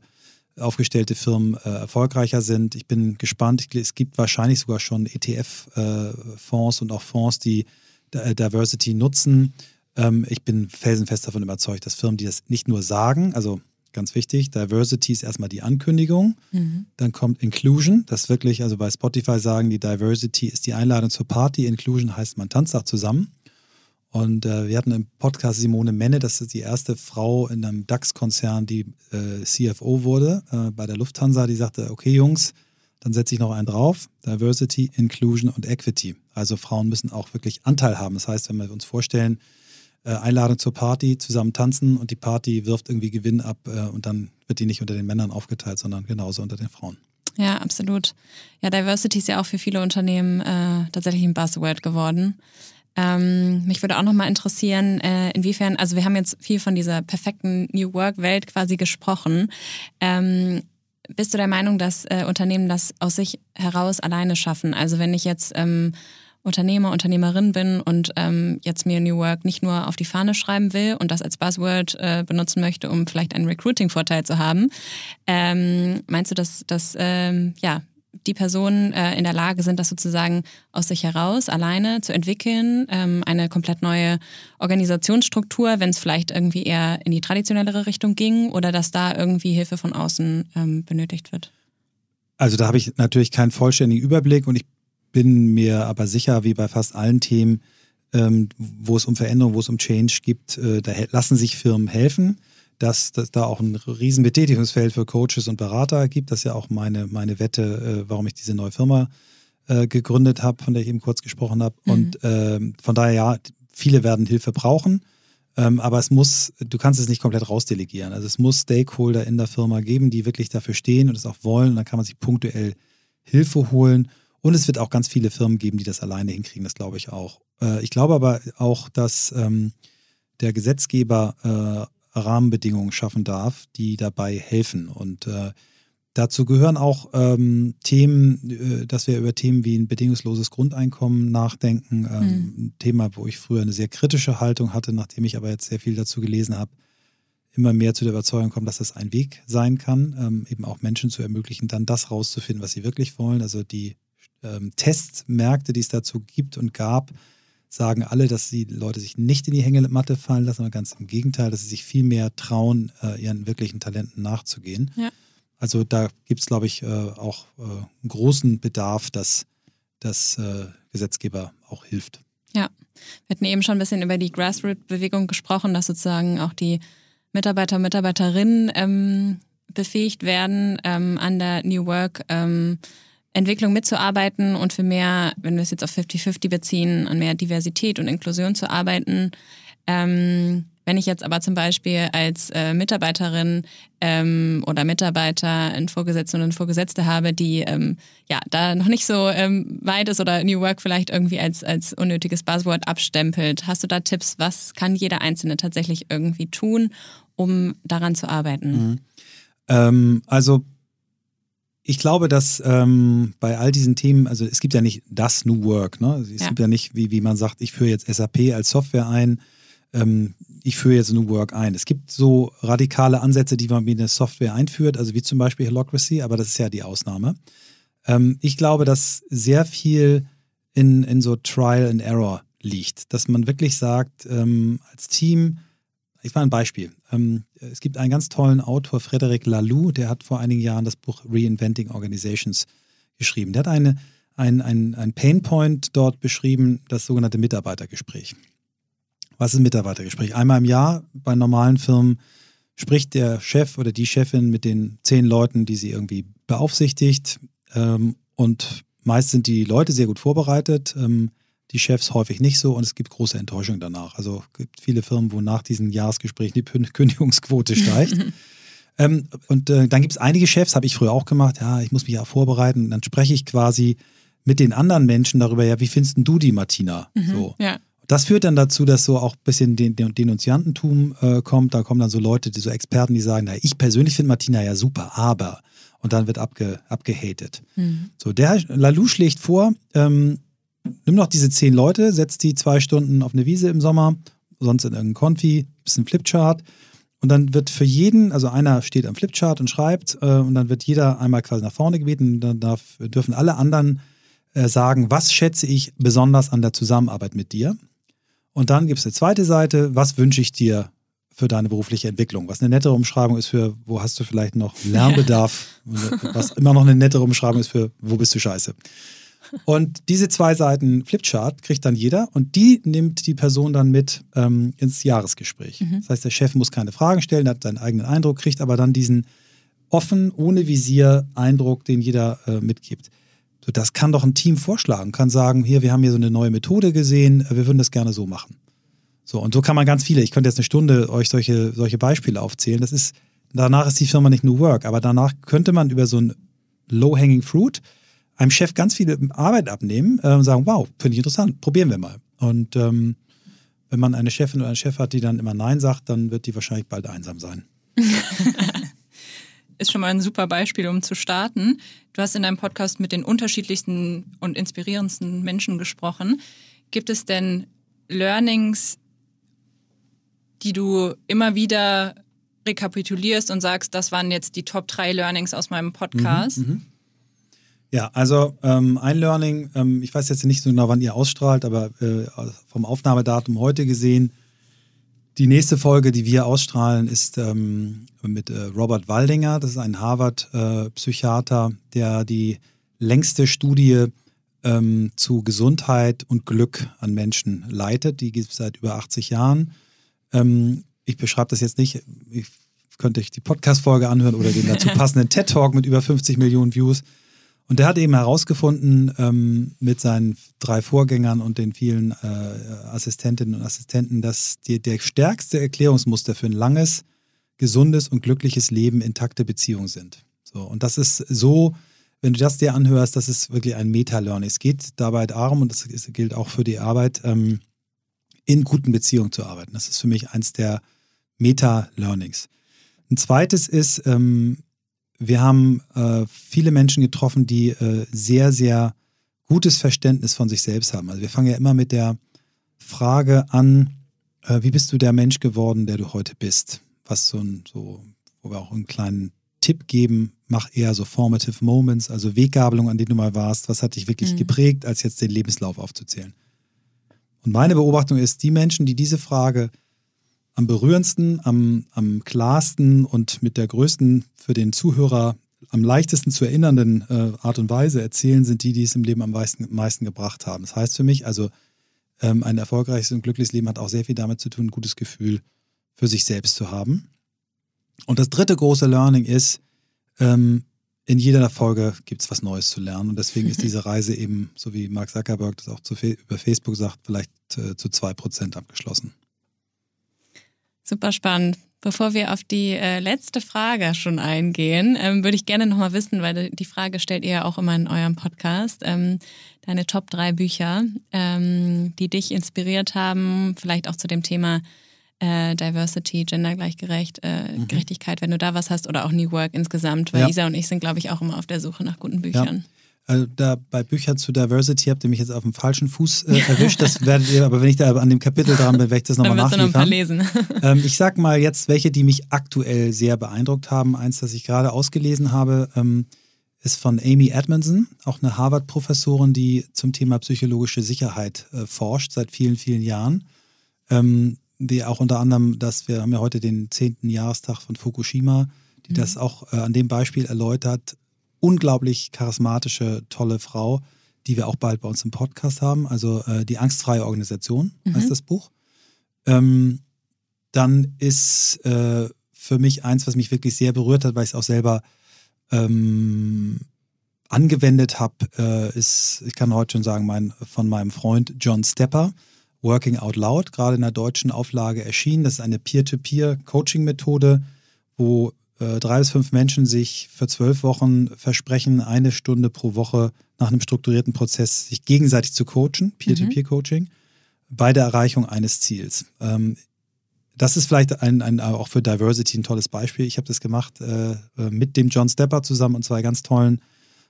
aufgestellte Firmen äh, erfolgreicher sind. Ich bin gespannt. Ich, es gibt wahrscheinlich sogar schon ETF-Fonds äh, und auch Fonds, die äh, Diversity nutzen. Ähm, ich bin felsenfest davon überzeugt, dass Firmen, die das nicht nur sagen, also ganz wichtig, Diversity ist erstmal die Ankündigung, mhm. dann kommt Inclusion, das wirklich, also bei Spotify sagen die Diversity ist die Einladung zur Party, Inclusion heißt, man tanzt auch zusammen. Und äh, wir hatten im Podcast Simone Menne, das ist die erste Frau in einem DAX-Konzern, die äh, CFO wurde äh, bei der Lufthansa, die sagte, okay Jungs, dann setze ich noch einen drauf, Diversity, Inclusion und Equity. Also Frauen müssen auch wirklich Anteil haben. Das heißt, wenn wir uns vorstellen, äh, Einladung zur Party, zusammen tanzen und die Party wirft irgendwie Gewinn ab äh, und dann wird die nicht unter den Männern aufgeteilt, sondern genauso unter den Frauen. Ja, absolut. Ja, Diversity ist ja auch für viele Unternehmen äh, tatsächlich ein Buzzword geworden. Ähm, mich würde auch nochmal interessieren, äh, inwiefern, also wir haben jetzt viel von dieser perfekten New Work-Welt quasi gesprochen. Ähm, bist du der Meinung, dass äh, Unternehmen das aus sich heraus alleine schaffen? Also wenn ich jetzt ähm, Unternehmer, Unternehmerin bin und ähm, jetzt mir New Work nicht nur auf die Fahne schreiben will und das als Buzzword äh, benutzen möchte, um vielleicht einen Recruiting-Vorteil zu haben, ähm, meinst du, dass, dass ähm, ja, die Personen äh, in der Lage sind, das sozusagen aus sich heraus alleine zu entwickeln, ähm, eine komplett neue Organisationsstruktur, wenn es vielleicht irgendwie eher in die traditionellere Richtung ging oder dass da irgendwie Hilfe von außen ähm, benötigt wird? Also da habe ich natürlich keinen vollständigen Überblick und ich bin mir aber sicher, wie bei fast allen Themen, ähm, wo es um Veränderung, wo es um Change gibt, äh, da lassen sich Firmen helfen dass es da auch ein riesen Betätigungsfeld für Coaches und Berater gibt. Das ist ja auch meine, meine Wette, äh, warum ich diese neue Firma äh, gegründet habe, von der ich eben kurz gesprochen habe. Mhm. Und äh, von daher, ja, viele werden Hilfe brauchen. Ähm, aber es muss, du kannst es nicht komplett rausdelegieren. Also es muss Stakeholder in der Firma geben, die wirklich dafür stehen und es auch wollen. Und dann kann man sich punktuell Hilfe holen. Und es wird auch ganz viele Firmen geben, die das alleine hinkriegen, das glaube ich auch. Äh, ich glaube aber auch, dass ähm, der Gesetzgeber äh, Rahmenbedingungen schaffen darf, die dabei helfen. Und äh, dazu gehören auch ähm, Themen, äh, dass wir über Themen wie ein bedingungsloses Grundeinkommen nachdenken. Ähm, mhm. Ein Thema, wo ich früher eine sehr kritische Haltung hatte, nachdem ich aber jetzt sehr viel dazu gelesen habe, immer mehr zu der Überzeugung kommen, dass das ein Weg sein kann, ähm, eben auch Menschen zu ermöglichen, dann das rauszufinden, was sie wirklich wollen. Also die ähm, Testmärkte, die es dazu gibt und gab, sagen alle, dass die Leute sich nicht in die Hängematte fallen lassen, sondern ganz im Gegenteil, dass sie sich viel mehr trauen, äh, ihren wirklichen Talenten nachzugehen. Ja. Also da gibt es, glaube ich, äh, auch äh, einen großen Bedarf, dass das äh, Gesetzgeber auch hilft. Ja, wir hatten eben schon ein bisschen über die Grassroot-Bewegung gesprochen, dass sozusagen auch die Mitarbeiter und Mitarbeiterinnen ähm, befähigt werden, ähm, an der New Work ähm, Entwicklung mitzuarbeiten und für mehr, wenn wir es jetzt auf 50-50 beziehen, an mehr Diversität und Inklusion zu arbeiten. Ähm, wenn ich jetzt aber zum Beispiel als äh, Mitarbeiterin ähm, oder Mitarbeiter einen Vorgesetzten und eine Vorgesetzte habe, die ähm, ja da noch nicht so ähm, weit ist oder New Work vielleicht irgendwie als, als unnötiges Buzzword abstempelt, hast du da Tipps, was kann jeder Einzelne tatsächlich irgendwie tun, um daran zu arbeiten? Mhm. Ähm, also ich glaube, dass ähm, bei all diesen Themen, also es gibt ja nicht das New Work, ne? Es ja. gibt ja nicht, wie, wie man sagt, ich führe jetzt SAP als Software ein, ähm, ich führe jetzt New Work ein. Es gibt so radikale Ansätze, die man wie eine Software einführt, also wie zum Beispiel Holocracy, aber das ist ja die Ausnahme. Ähm, ich glaube, dass sehr viel in, in so Trial and Error liegt, dass man wirklich sagt, ähm, als Team, ich mache ein Beispiel. Ähm, es gibt einen ganz tollen Autor, Frederic Laloux, der hat vor einigen Jahren das Buch Reinventing Organizations geschrieben. Der hat eine, ein, ein, ein Painpoint dort beschrieben, das sogenannte Mitarbeitergespräch. Was ist ein Mitarbeitergespräch? Einmal im Jahr bei normalen Firmen spricht der Chef oder die Chefin mit den zehn Leuten, die sie irgendwie beaufsichtigt. Ähm, und meist sind die Leute sehr gut vorbereitet, ähm, die Chefs häufig nicht so und es gibt große Enttäuschung danach. Also es gibt viele Firmen, wo nach diesen Jahresgesprächen die Kündigungsquote steigt. ähm, und äh, dann gibt es einige Chefs, habe ich früher auch gemacht, ja, ich muss mich ja vorbereiten. Und dann spreche ich quasi mit den anderen Menschen darüber, ja, wie findest du die, Martina? Mhm, so. Ja. Das führt dann dazu, dass so auch ein bisschen den, den Denunziantentum äh, kommt. Da kommen dann so Leute, die so Experten, die sagen, na, ich persönlich finde Martina ja super, aber. Und dann wird abge, abgehatet. Mhm. So, der Lalou schlägt vor, ähm, nimm doch diese zehn Leute, setz die zwei Stunden auf eine Wiese im Sommer, sonst in irgendeinem Konfi, bisschen Flipchart. Und dann wird für jeden, also einer steht am Flipchart und schreibt, äh, und dann wird jeder einmal quasi nach vorne gebeten. Dann darf, dürfen alle anderen äh, sagen, was schätze ich besonders an der Zusammenarbeit mit dir? Und dann gibt es eine zweite Seite, was wünsche ich dir für deine berufliche Entwicklung? Was eine nettere Umschreibung ist für, wo hast du vielleicht noch Lernbedarf? was immer noch eine nettere Umschreibung ist für, wo bist du scheiße? Und diese zwei Seiten Flipchart kriegt dann jeder und die nimmt die Person dann mit ähm, ins Jahresgespräch. Mhm. Das heißt, der Chef muss keine Fragen stellen, hat seinen eigenen Eindruck, kriegt aber dann diesen offen, ohne Visier Eindruck, den jeder äh, mitgibt. So, das kann doch ein Team vorschlagen, kann sagen, hier, wir haben hier so eine neue Methode gesehen, wir würden das gerne so machen. So, und so kann man ganz viele, ich könnte jetzt eine Stunde euch solche, solche Beispiele aufzählen. Das ist, danach ist die Firma nicht New Work, aber danach könnte man über so ein Low-Hanging Fruit einem Chef ganz viele Arbeit abnehmen äh, und sagen, wow, finde ich interessant, probieren wir mal. Und ähm, wenn man eine Chefin oder einen Chef hat, die dann immer Nein sagt, dann wird die wahrscheinlich bald einsam sein. ist schon mal ein super Beispiel, um zu starten. Du hast in deinem Podcast mit den unterschiedlichsten und inspirierendsten Menschen gesprochen. Gibt es denn Learnings, die du immer wieder rekapitulierst und sagst, das waren jetzt die Top drei Learnings aus meinem Podcast? Mhm, mh. Ja, also ähm, ein Learning, ähm, ich weiß jetzt nicht so genau, wann ihr ausstrahlt, aber äh, vom Aufnahmedatum heute gesehen, die nächste Folge, die wir ausstrahlen, ist ähm, mit äh, Robert Waldinger. Das ist ein Harvard-Psychiater, äh, der die längste Studie ähm, zu Gesundheit und Glück an Menschen leitet. Die gibt es seit über 80 Jahren. Ähm, ich beschreibe das jetzt nicht. Ich könnte euch die Podcast-Folge anhören oder den dazu passenden TED-Talk mit über 50 Millionen Views. Und der hat eben herausgefunden ähm, mit seinen drei Vorgängern und den vielen äh, Assistentinnen und Assistenten, dass die, der stärkste Erklärungsmuster für ein langes, gesundes und glückliches Leben intakte Beziehungen sind. So, und das ist so, wenn du das dir anhörst, das ist wirklich ein Meta-Learning. Es geht dabei darum, und das gilt auch für die Arbeit, ähm, in guten Beziehungen zu arbeiten. Das ist für mich eins der Meta-Learnings. Ein zweites ist, ähm, wir haben äh, viele Menschen getroffen, die äh, sehr, sehr gutes Verständnis von sich selbst haben. Also wir fangen ja immer mit der Frage an, äh, wie bist du der Mensch geworden, der du heute bist? Was so ein, so, wo wir auch einen kleinen Tipp geben, mach eher so formative Moments, also Weggabelung, an denen du mal warst. Was hat dich wirklich mhm. geprägt, als jetzt den Lebenslauf aufzuzählen? Und meine Beobachtung ist, die Menschen, die diese Frage am berührendsten, am, am klarsten und mit der größten für den Zuhörer am leichtesten zu erinnernden äh, Art und Weise erzählen, sind die, die es im Leben am meisten, meisten gebracht haben. Das heißt für mich, also ähm, ein erfolgreiches und glückliches Leben hat auch sehr viel damit zu tun, ein gutes Gefühl für sich selbst zu haben. Und das dritte große Learning ist, ähm, in jeder Folge gibt es was Neues zu lernen. Und deswegen ist diese Reise eben, so wie Mark Zuckerberg das auch zu, über Facebook sagt, vielleicht äh, zu zwei Prozent abgeschlossen. Super spannend. Bevor wir auf die äh, letzte Frage schon eingehen, ähm, würde ich gerne nochmal wissen, weil die Frage stellt ihr ja auch immer in eurem Podcast, ähm, deine Top drei Bücher, ähm, die dich inspiriert haben, vielleicht auch zu dem Thema äh, Diversity, Gendergleichgerecht, äh, mhm. Gerechtigkeit, wenn du da was hast, oder auch New Work insgesamt, weil ja. Isa und ich sind, glaube ich, auch immer auf der Suche nach guten Büchern. Ja. Also da bei Büchern zu Diversity habt ihr mich jetzt auf dem falschen Fuß äh, erwischt. Das werdet ihr, aber wenn ich da an dem Kapitel dran bin, werde ich das nochmal nachliefern. Noch ein paar lesen. ähm, ich sag mal jetzt, welche, die mich aktuell sehr beeindruckt haben. Eins, das ich gerade ausgelesen habe, ähm, ist von Amy Edmondson, auch eine Harvard-Professorin, die zum Thema psychologische Sicherheit äh, forscht seit vielen, vielen Jahren. Ähm, die auch unter anderem, dass wir haben ja heute den zehnten Jahrestag von Fukushima, die mhm. das auch äh, an dem Beispiel erläutert, unglaublich charismatische, tolle Frau, die wir auch bald bei uns im Podcast haben. Also äh, die angstfreie Organisation mhm. heißt das Buch. Ähm, dann ist äh, für mich eins, was mich wirklich sehr berührt hat, weil ich es auch selber ähm, angewendet habe, äh, ist, ich kann heute schon sagen, mein, von meinem Freund John Stepper, Working Out Loud, gerade in der deutschen Auflage erschienen. Das ist eine Peer-to-Peer-Coaching-Methode, wo äh, drei bis fünf Menschen sich für zwölf Wochen versprechen, eine Stunde pro Woche nach einem strukturierten Prozess sich gegenseitig zu coachen, Peer-to-Peer-Coaching, mhm. bei der Erreichung eines Ziels. Ähm, das ist vielleicht ein, ein, auch für Diversity ein tolles Beispiel. Ich habe das gemacht äh, äh, mit dem John Stepper zusammen und zwei ganz tollen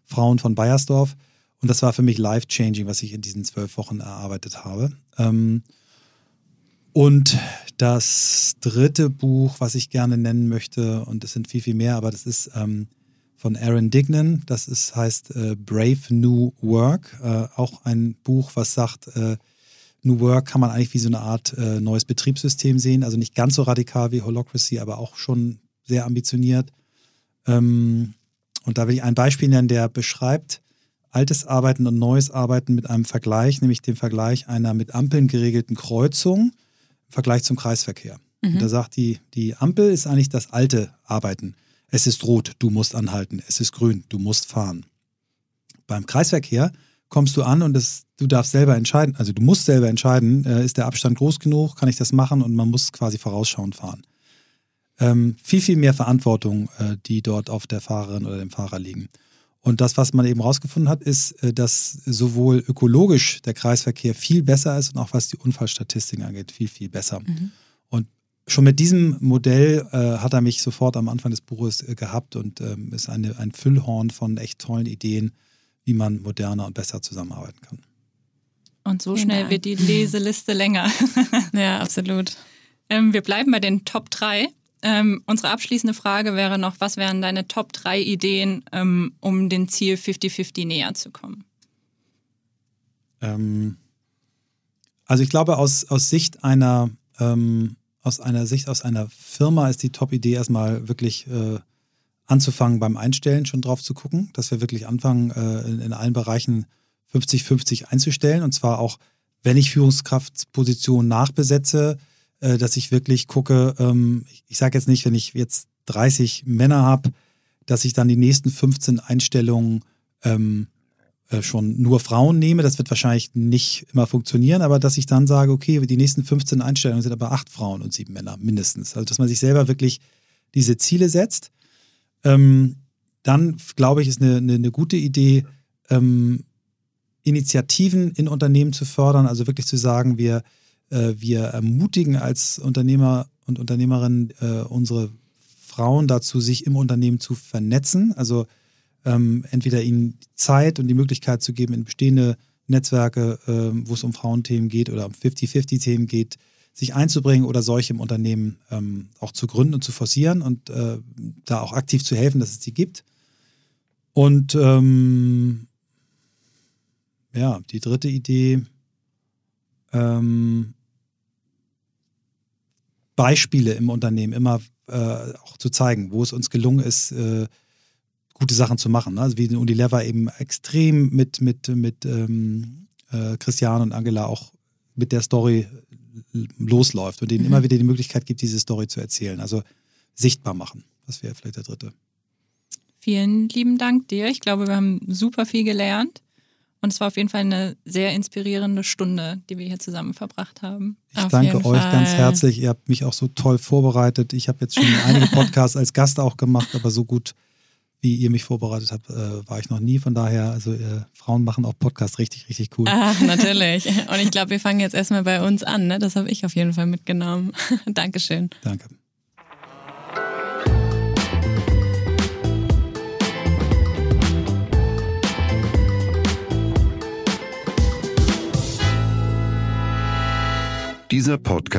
Frauen von Bayersdorf. Und das war für mich life-changing, was ich in diesen zwölf Wochen erarbeitet habe. Ähm, und das dritte Buch, was ich gerne nennen möchte, und es sind viel, viel mehr, aber das ist ähm, von Aaron Dignan. Das ist, heißt äh, Brave New Work. Äh, auch ein Buch, was sagt, äh, New Work kann man eigentlich wie so eine Art äh, neues Betriebssystem sehen. Also nicht ganz so radikal wie Holocracy, aber auch schon sehr ambitioniert. Ähm, und da will ich ein Beispiel nennen, der beschreibt altes Arbeiten und neues Arbeiten mit einem Vergleich, nämlich dem Vergleich einer mit Ampeln geregelten Kreuzung im Vergleich zum Kreisverkehr. Mhm. Und da sagt die, die Ampel ist eigentlich das alte Arbeiten. Es ist rot, du musst anhalten. Es ist grün, du musst fahren. Beim Kreisverkehr kommst du an und das, du darfst selber entscheiden, also du musst selber entscheiden, äh, ist der Abstand groß genug, kann ich das machen und man muss quasi vorausschauend fahren. Ähm, viel, viel mehr Verantwortung, äh, die dort auf der Fahrerin oder dem Fahrer liegen. Und das, was man eben rausgefunden hat, ist, äh, dass sowohl ökologisch der Kreisverkehr viel besser ist und auch was die Unfallstatistiken angeht, viel, viel besser. Mhm. Und schon mit diesem Modell äh, hat er mich sofort am Anfang des Buches äh, gehabt und ähm, ist eine, ein Füllhorn von echt tollen Ideen, wie man moderner und besser zusammenarbeiten kann. Und so schnell wird die Leseliste länger. ja, absolut. Ähm, wir bleiben bei den Top 3. Ähm, unsere abschließende Frage wäre noch, was wären deine Top 3 Ideen, ähm, um dem Ziel 50-50 näher zu kommen? Ähm, also ich glaube, aus, aus Sicht einer, ähm, aus einer Sicht aus einer Firma ist die Top-Idee erstmal wirklich äh, anzufangen beim Einstellen, schon drauf zu gucken, dass wir wirklich anfangen, äh, in, in allen Bereichen 50-50 einzustellen. Und zwar auch, wenn ich Führungskraftpositionen nachbesetze, äh, dass ich wirklich gucke, ähm, ich sage jetzt nicht, wenn ich jetzt 30 Männer habe, dass ich dann die nächsten 15 Einstellungen ähm, äh, schon nur Frauen nehme. Das wird wahrscheinlich nicht immer funktionieren, aber dass ich dann sage, okay, die nächsten 15 Einstellungen sind aber acht Frauen und sieben Männer mindestens. Also dass man sich selber wirklich diese Ziele setzt. Ähm, dann glaube ich, ist eine, eine, eine gute Idee, ähm, Initiativen in Unternehmen zu fördern, also wirklich zu sagen, wir wir ermutigen als Unternehmer und Unternehmerinnen äh, unsere Frauen dazu, sich im Unternehmen zu vernetzen. Also ähm, entweder ihnen Zeit und die Möglichkeit zu geben, in bestehende Netzwerke, äh, wo es um Frauenthemen geht oder um 50-50-Themen geht, sich einzubringen oder solche im Unternehmen ähm, auch zu gründen und zu forcieren und äh, da auch aktiv zu helfen, dass es die gibt. Und ähm, ja, die dritte Idee, ähm, Beispiele im Unternehmen immer äh, auch zu zeigen, wo es uns gelungen ist, äh, gute Sachen zu machen. Ne? Also wie Unilever eben extrem mit, mit, mit ähm, äh, Christian und Angela auch mit der Story losläuft und denen mhm. immer wieder die Möglichkeit gibt, diese Story zu erzählen. Also sichtbar machen. Das wäre vielleicht der dritte. Vielen lieben Dank dir. Ich glaube, wir haben super viel gelernt. Und es war auf jeden Fall eine sehr inspirierende Stunde, die wir hier zusammen verbracht haben. Ich auf danke euch Fall. ganz herzlich. Ihr habt mich auch so toll vorbereitet. Ich habe jetzt schon einige Podcasts als Gast auch gemacht, aber so gut wie ihr mich vorbereitet habt, äh, war ich noch nie. Von daher, also äh, Frauen machen auch Podcasts richtig, richtig cool. Ach, natürlich. Und ich glaube, wir fangen jetzt erstmal bei uns an. Ne? Das habe ich auf jeden Fall mitgenommen. Dankeschön. Danke. Dieser Podcast